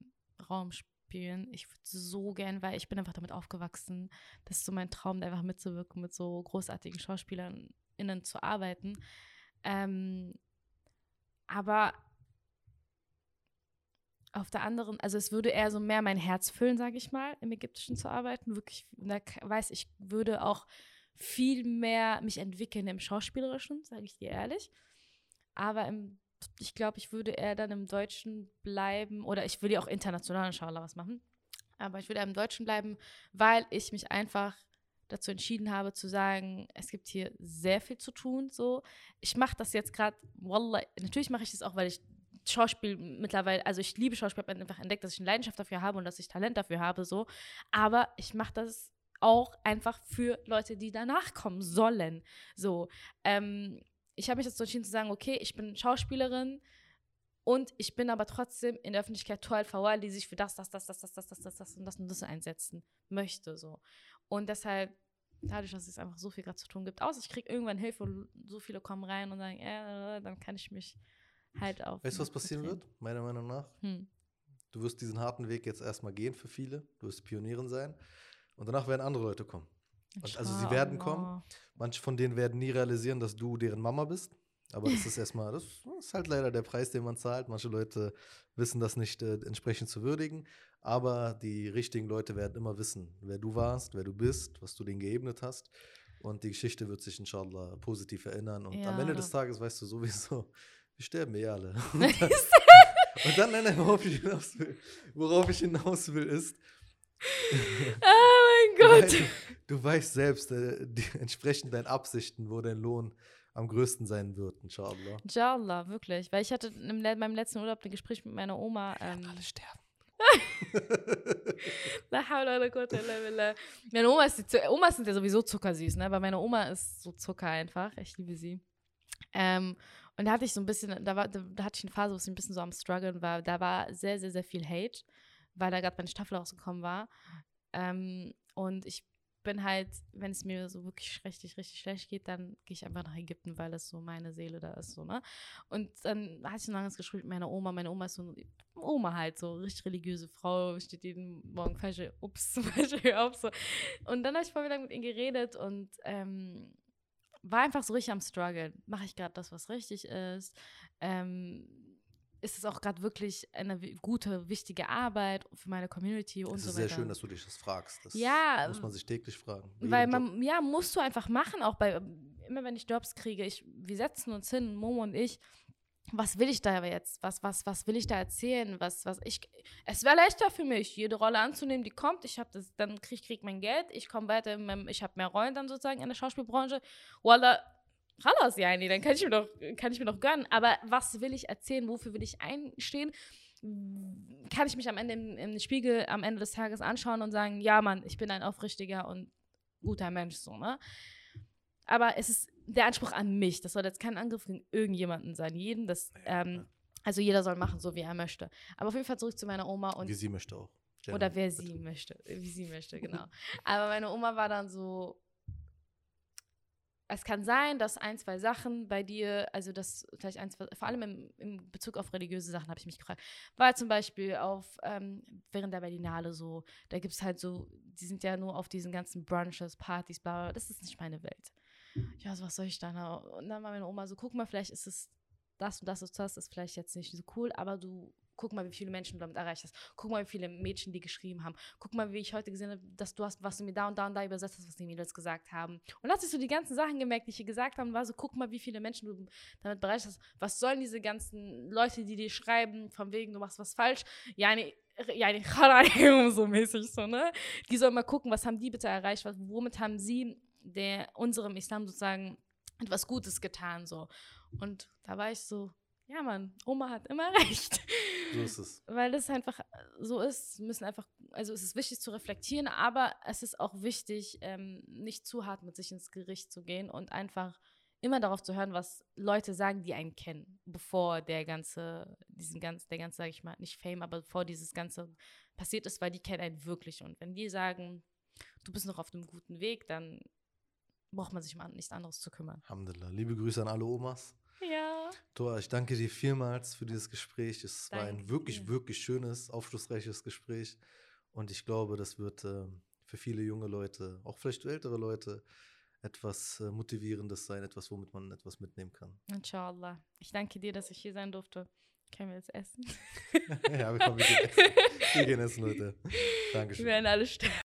Raum spielen. Ich würde so gern, weil ich bin einfach damit aufgewachsen. Das ist so mein Traum, einfach mitzuwirken, mit so großartigen SchauspielerInnen zu arbeiten. Ähm, aber auf der anderen, also es würde eher so mehr mein Herz füllen, sage ich mal, im Ägyptischen zu arbeiten. Wirklich, da weiß ich, würde auch viel mehr mich entwickeln im Schauspielerischen, sage ich dir ehrlich. Aber im ich glaube, ich würde eher dann im Deutschen bleiben oder ich will ja auch international inshallah was machen. Aber ich würde eher im Deutschen bleiben, weil ich mich einfach dazu entschieden habe zu sagen, es gibt hier sehr viel zu tun. So, ich mache das jetzt gerade, natürlich mache ich das auch, weil ich Schauspiel mittlerweile, also ich liebe Schauspiel, habe einfach entdeckt, dass ich eine Leidenschaft dafür habe und dass ich Talent dafür habe, so. Aber ich mache das auch einfach für Leute, die danach kommen sollen. So, ähm, ich habe mich dazu entschieden zu sagen, okay, ich bin Schauspielerin und ich bin aber trotzdem in der Öffentlichkeit Toal Fawal, die sich für das, das, das, das, das, das, das, das, das und das und das einsetzen möchte. So. Und deshalb, dadurch, dass es einfach so viel gerade zu tun gibt, außer ich kriege irgendwann Hilfe und so viele kommen rein und sagen, äh, dann kann ich mich halt auf. Weißt du, was passieren wird, meiner Meinung nach? Hm. Du wirst diesen harten Weg jetzt erstmal gehen für viele. Du wirst Pionierin sein. Und danach werden andere Leute kommen. Und also sie werden kommen. Manche von denen werden nie realisieren, dass du deren Mama bist. Aber das ist erstmal, das ist halt leider der Preis, den man zahlt. Manche Leute wissen das nicht äh, entsprechend zu würdigen. Aber die richtigen Leute werden immer wissen, wer du warst, wer du bist, was du denen geebnet hast. Und die Geschichte wird sich inshallah positiv erinnern. Und ja, am Ende des Tages weißt du sowieso, wir sterben eh alle. [LAUGHS] Und dann, und dann nein, worauf ich hinaus will, worauf ich hinaus will ist, [LAUGHS] oh mein Gott. Du, du weißt selbst, äh, die, entsprechend deinen Absichten, wo dein Lohn am größten sein wird, inshallah. Inshallah, wirklich. Weil ich hatte in meinem letzten Urlaub ein Gespräch mit meiner Oma. Ähm, alle sterben. [LAUGHS] meine Oma ist die, Omas sind ja sowieso zuckersüß, ne? Aber meine Oma ist so Zucker einfach. Ich liebe sie. Ähm, und da hatte ich so ein bisschen, da, war, da, da, hatte ich eine Phase, wo ich ein bisschen so am struggeln war. Da war sehr, sehr, sehr viel Hate, weil da gerade meine Staffel rausgekommen war. Ähm, und ich bin halt, wenn es mir so wirklich richtig, richtig schlecht geht, dann gehe ich einfach nach Ägypten, weil das so meine Seele da ist, so, ne? Und dann hatte ich ein langes Gespräch mit meiner Oma. Meine Oma ist so eine Oma halt, so richtig religiöse Frau, steht jeden Morgen falsche Ups zum Beispiel auf, so. Und dann habe ich vorher mit ihr geredet und ähm, war einfach so richtig am Struggle. Mache ich gerade das, was richtig ist? Ähm, ist es auch gerade wirklich eine gute, wichtige Arbeit für meine Community und so weiter. Es ist sehr schön, dass du dich das fragst. Das ja. Muss man sich täglich fragen. Weil man, ja, musst du einfach machen, auch bei, immer wenn ich Jobs kriege, ich, wir setzen uns hin, Momo und ich, was will ich da jetzt? Was, was, was will ich da erzählen? Was, was ich, es wäre leichter für mich, jede Rolle anzunehmen, die kommt. Ich das, dann krieg, krieg mein Geld, ich komme weiter, meinem, ich habe mehr Rollen dann sozusagen in der Schauspielbranche. Voila, Ralas, Jani, dann kann ich, mir doch, kann ich mir doch gönnen. Aber was will ich erzählen? Wofür will ich einstehen? Kann ich mich am Ende im, im Spiegel am Ende des Tages anschauen und sagen, ja, Mann, ich bin ein aufrichtiger und guter Mensch, so, ne? Aber es ist der Anspruch an mich. Das soll jetzt kein Angriff gegen irgendjemanden sein. Jeden, das, ähm, also jeder soll machen, so wie er möchte. Aber auf jeden Fall zurück zu meiner Oma und. Wie sie möchte auch. Gerne. Oder wer sie möchte. Wie sie möchte, genau. [LAUGHS] Aber meine Oma war dann so, es kann sein, dass ein, zwei Sachen bei dir, also das vielleicht ein, zwei, vor allem im, im Bezug auf religiöse Sachen habe ich mich gefragt, war zum Beispiel auf, ähm, während der Berlinale so, da gibt es halt so, die sind ja nur auf diesen ganzen Brunches, Partys, bla, bla, das ist nicht meine Welt. Ja, so was soll ich da? Und dann war meine Oma so, guck mal, vielleicht ist es das und das und das ist vielleicht jetzt nicht so cool, aber du Guck mal, wie viele Menschen du damit erreicht hast. Guck mal, wie viele Mädchen die geschrieben haben. Guck mal, wie ich heute gesehen habe, dass du hast, was du mir da und da und da übersetzt hast, was die Mädels gesagt haben. Und hast du so die ganzen Sachen gemerkt, die ich hier gesagt habe, war so, guck mal, wie viele Menschen du damit erreicht hast. Was sollen diese ganzen Leute, die dir schreiben, von wegen, du machst was falsch? Ja, nee, ja, die so mäßig so, ne? Die sollen mal gucken, was haben die bitte erreicht, was, womit haben sie der, unserem Islam sozusagen etwas Gutes getan, so. Und da war ich so, ja, Mann, Oma hat immer [LAUGHS] recht. So ist es. Weil das einfach so ist, müssen einfach, also es ist wichtig zu reflektieren, aber es ist auch wichtig, ähm, nicht zu hart mit sich ins Gericht zu gehen und einfach immer darauf zu hören, was Leute sagen, die einen kennen, bevor der ganze, diesen ganz, der ganze, sag ich mal, nicht Fame, aber bevor dieses Ganze passiert ist, weil die kennen einen wirklich. Und wenn die sagen, du bist noch auf einem guten Weg, dann braucht man sich um nichts anderes zu kümmern. Alhamdulillah. Liebe Grüße an alle Omas. Ja. Tor, ich danke dir vielmals für dieses Gespräch. Es danke war ein wirklich, dir. wirklich schönes, aufschlussreiches Gespräch. Und ich glaube, das wird äh, für viele junge Leute, auch vielleicht ältere Leute, etwas äh, Motivierendes sein, etwas, womit man etwas mitnehmen kann. Inshallah. Ich danke dir, dass ich hier sein durfte. Können wir jetzt essen? [LAUGHS] ja, wir, kommen, wir gehen [LAUGHS] essen. Wir gehen essen, Leute. Dankeschön. Wir werden alle sterben.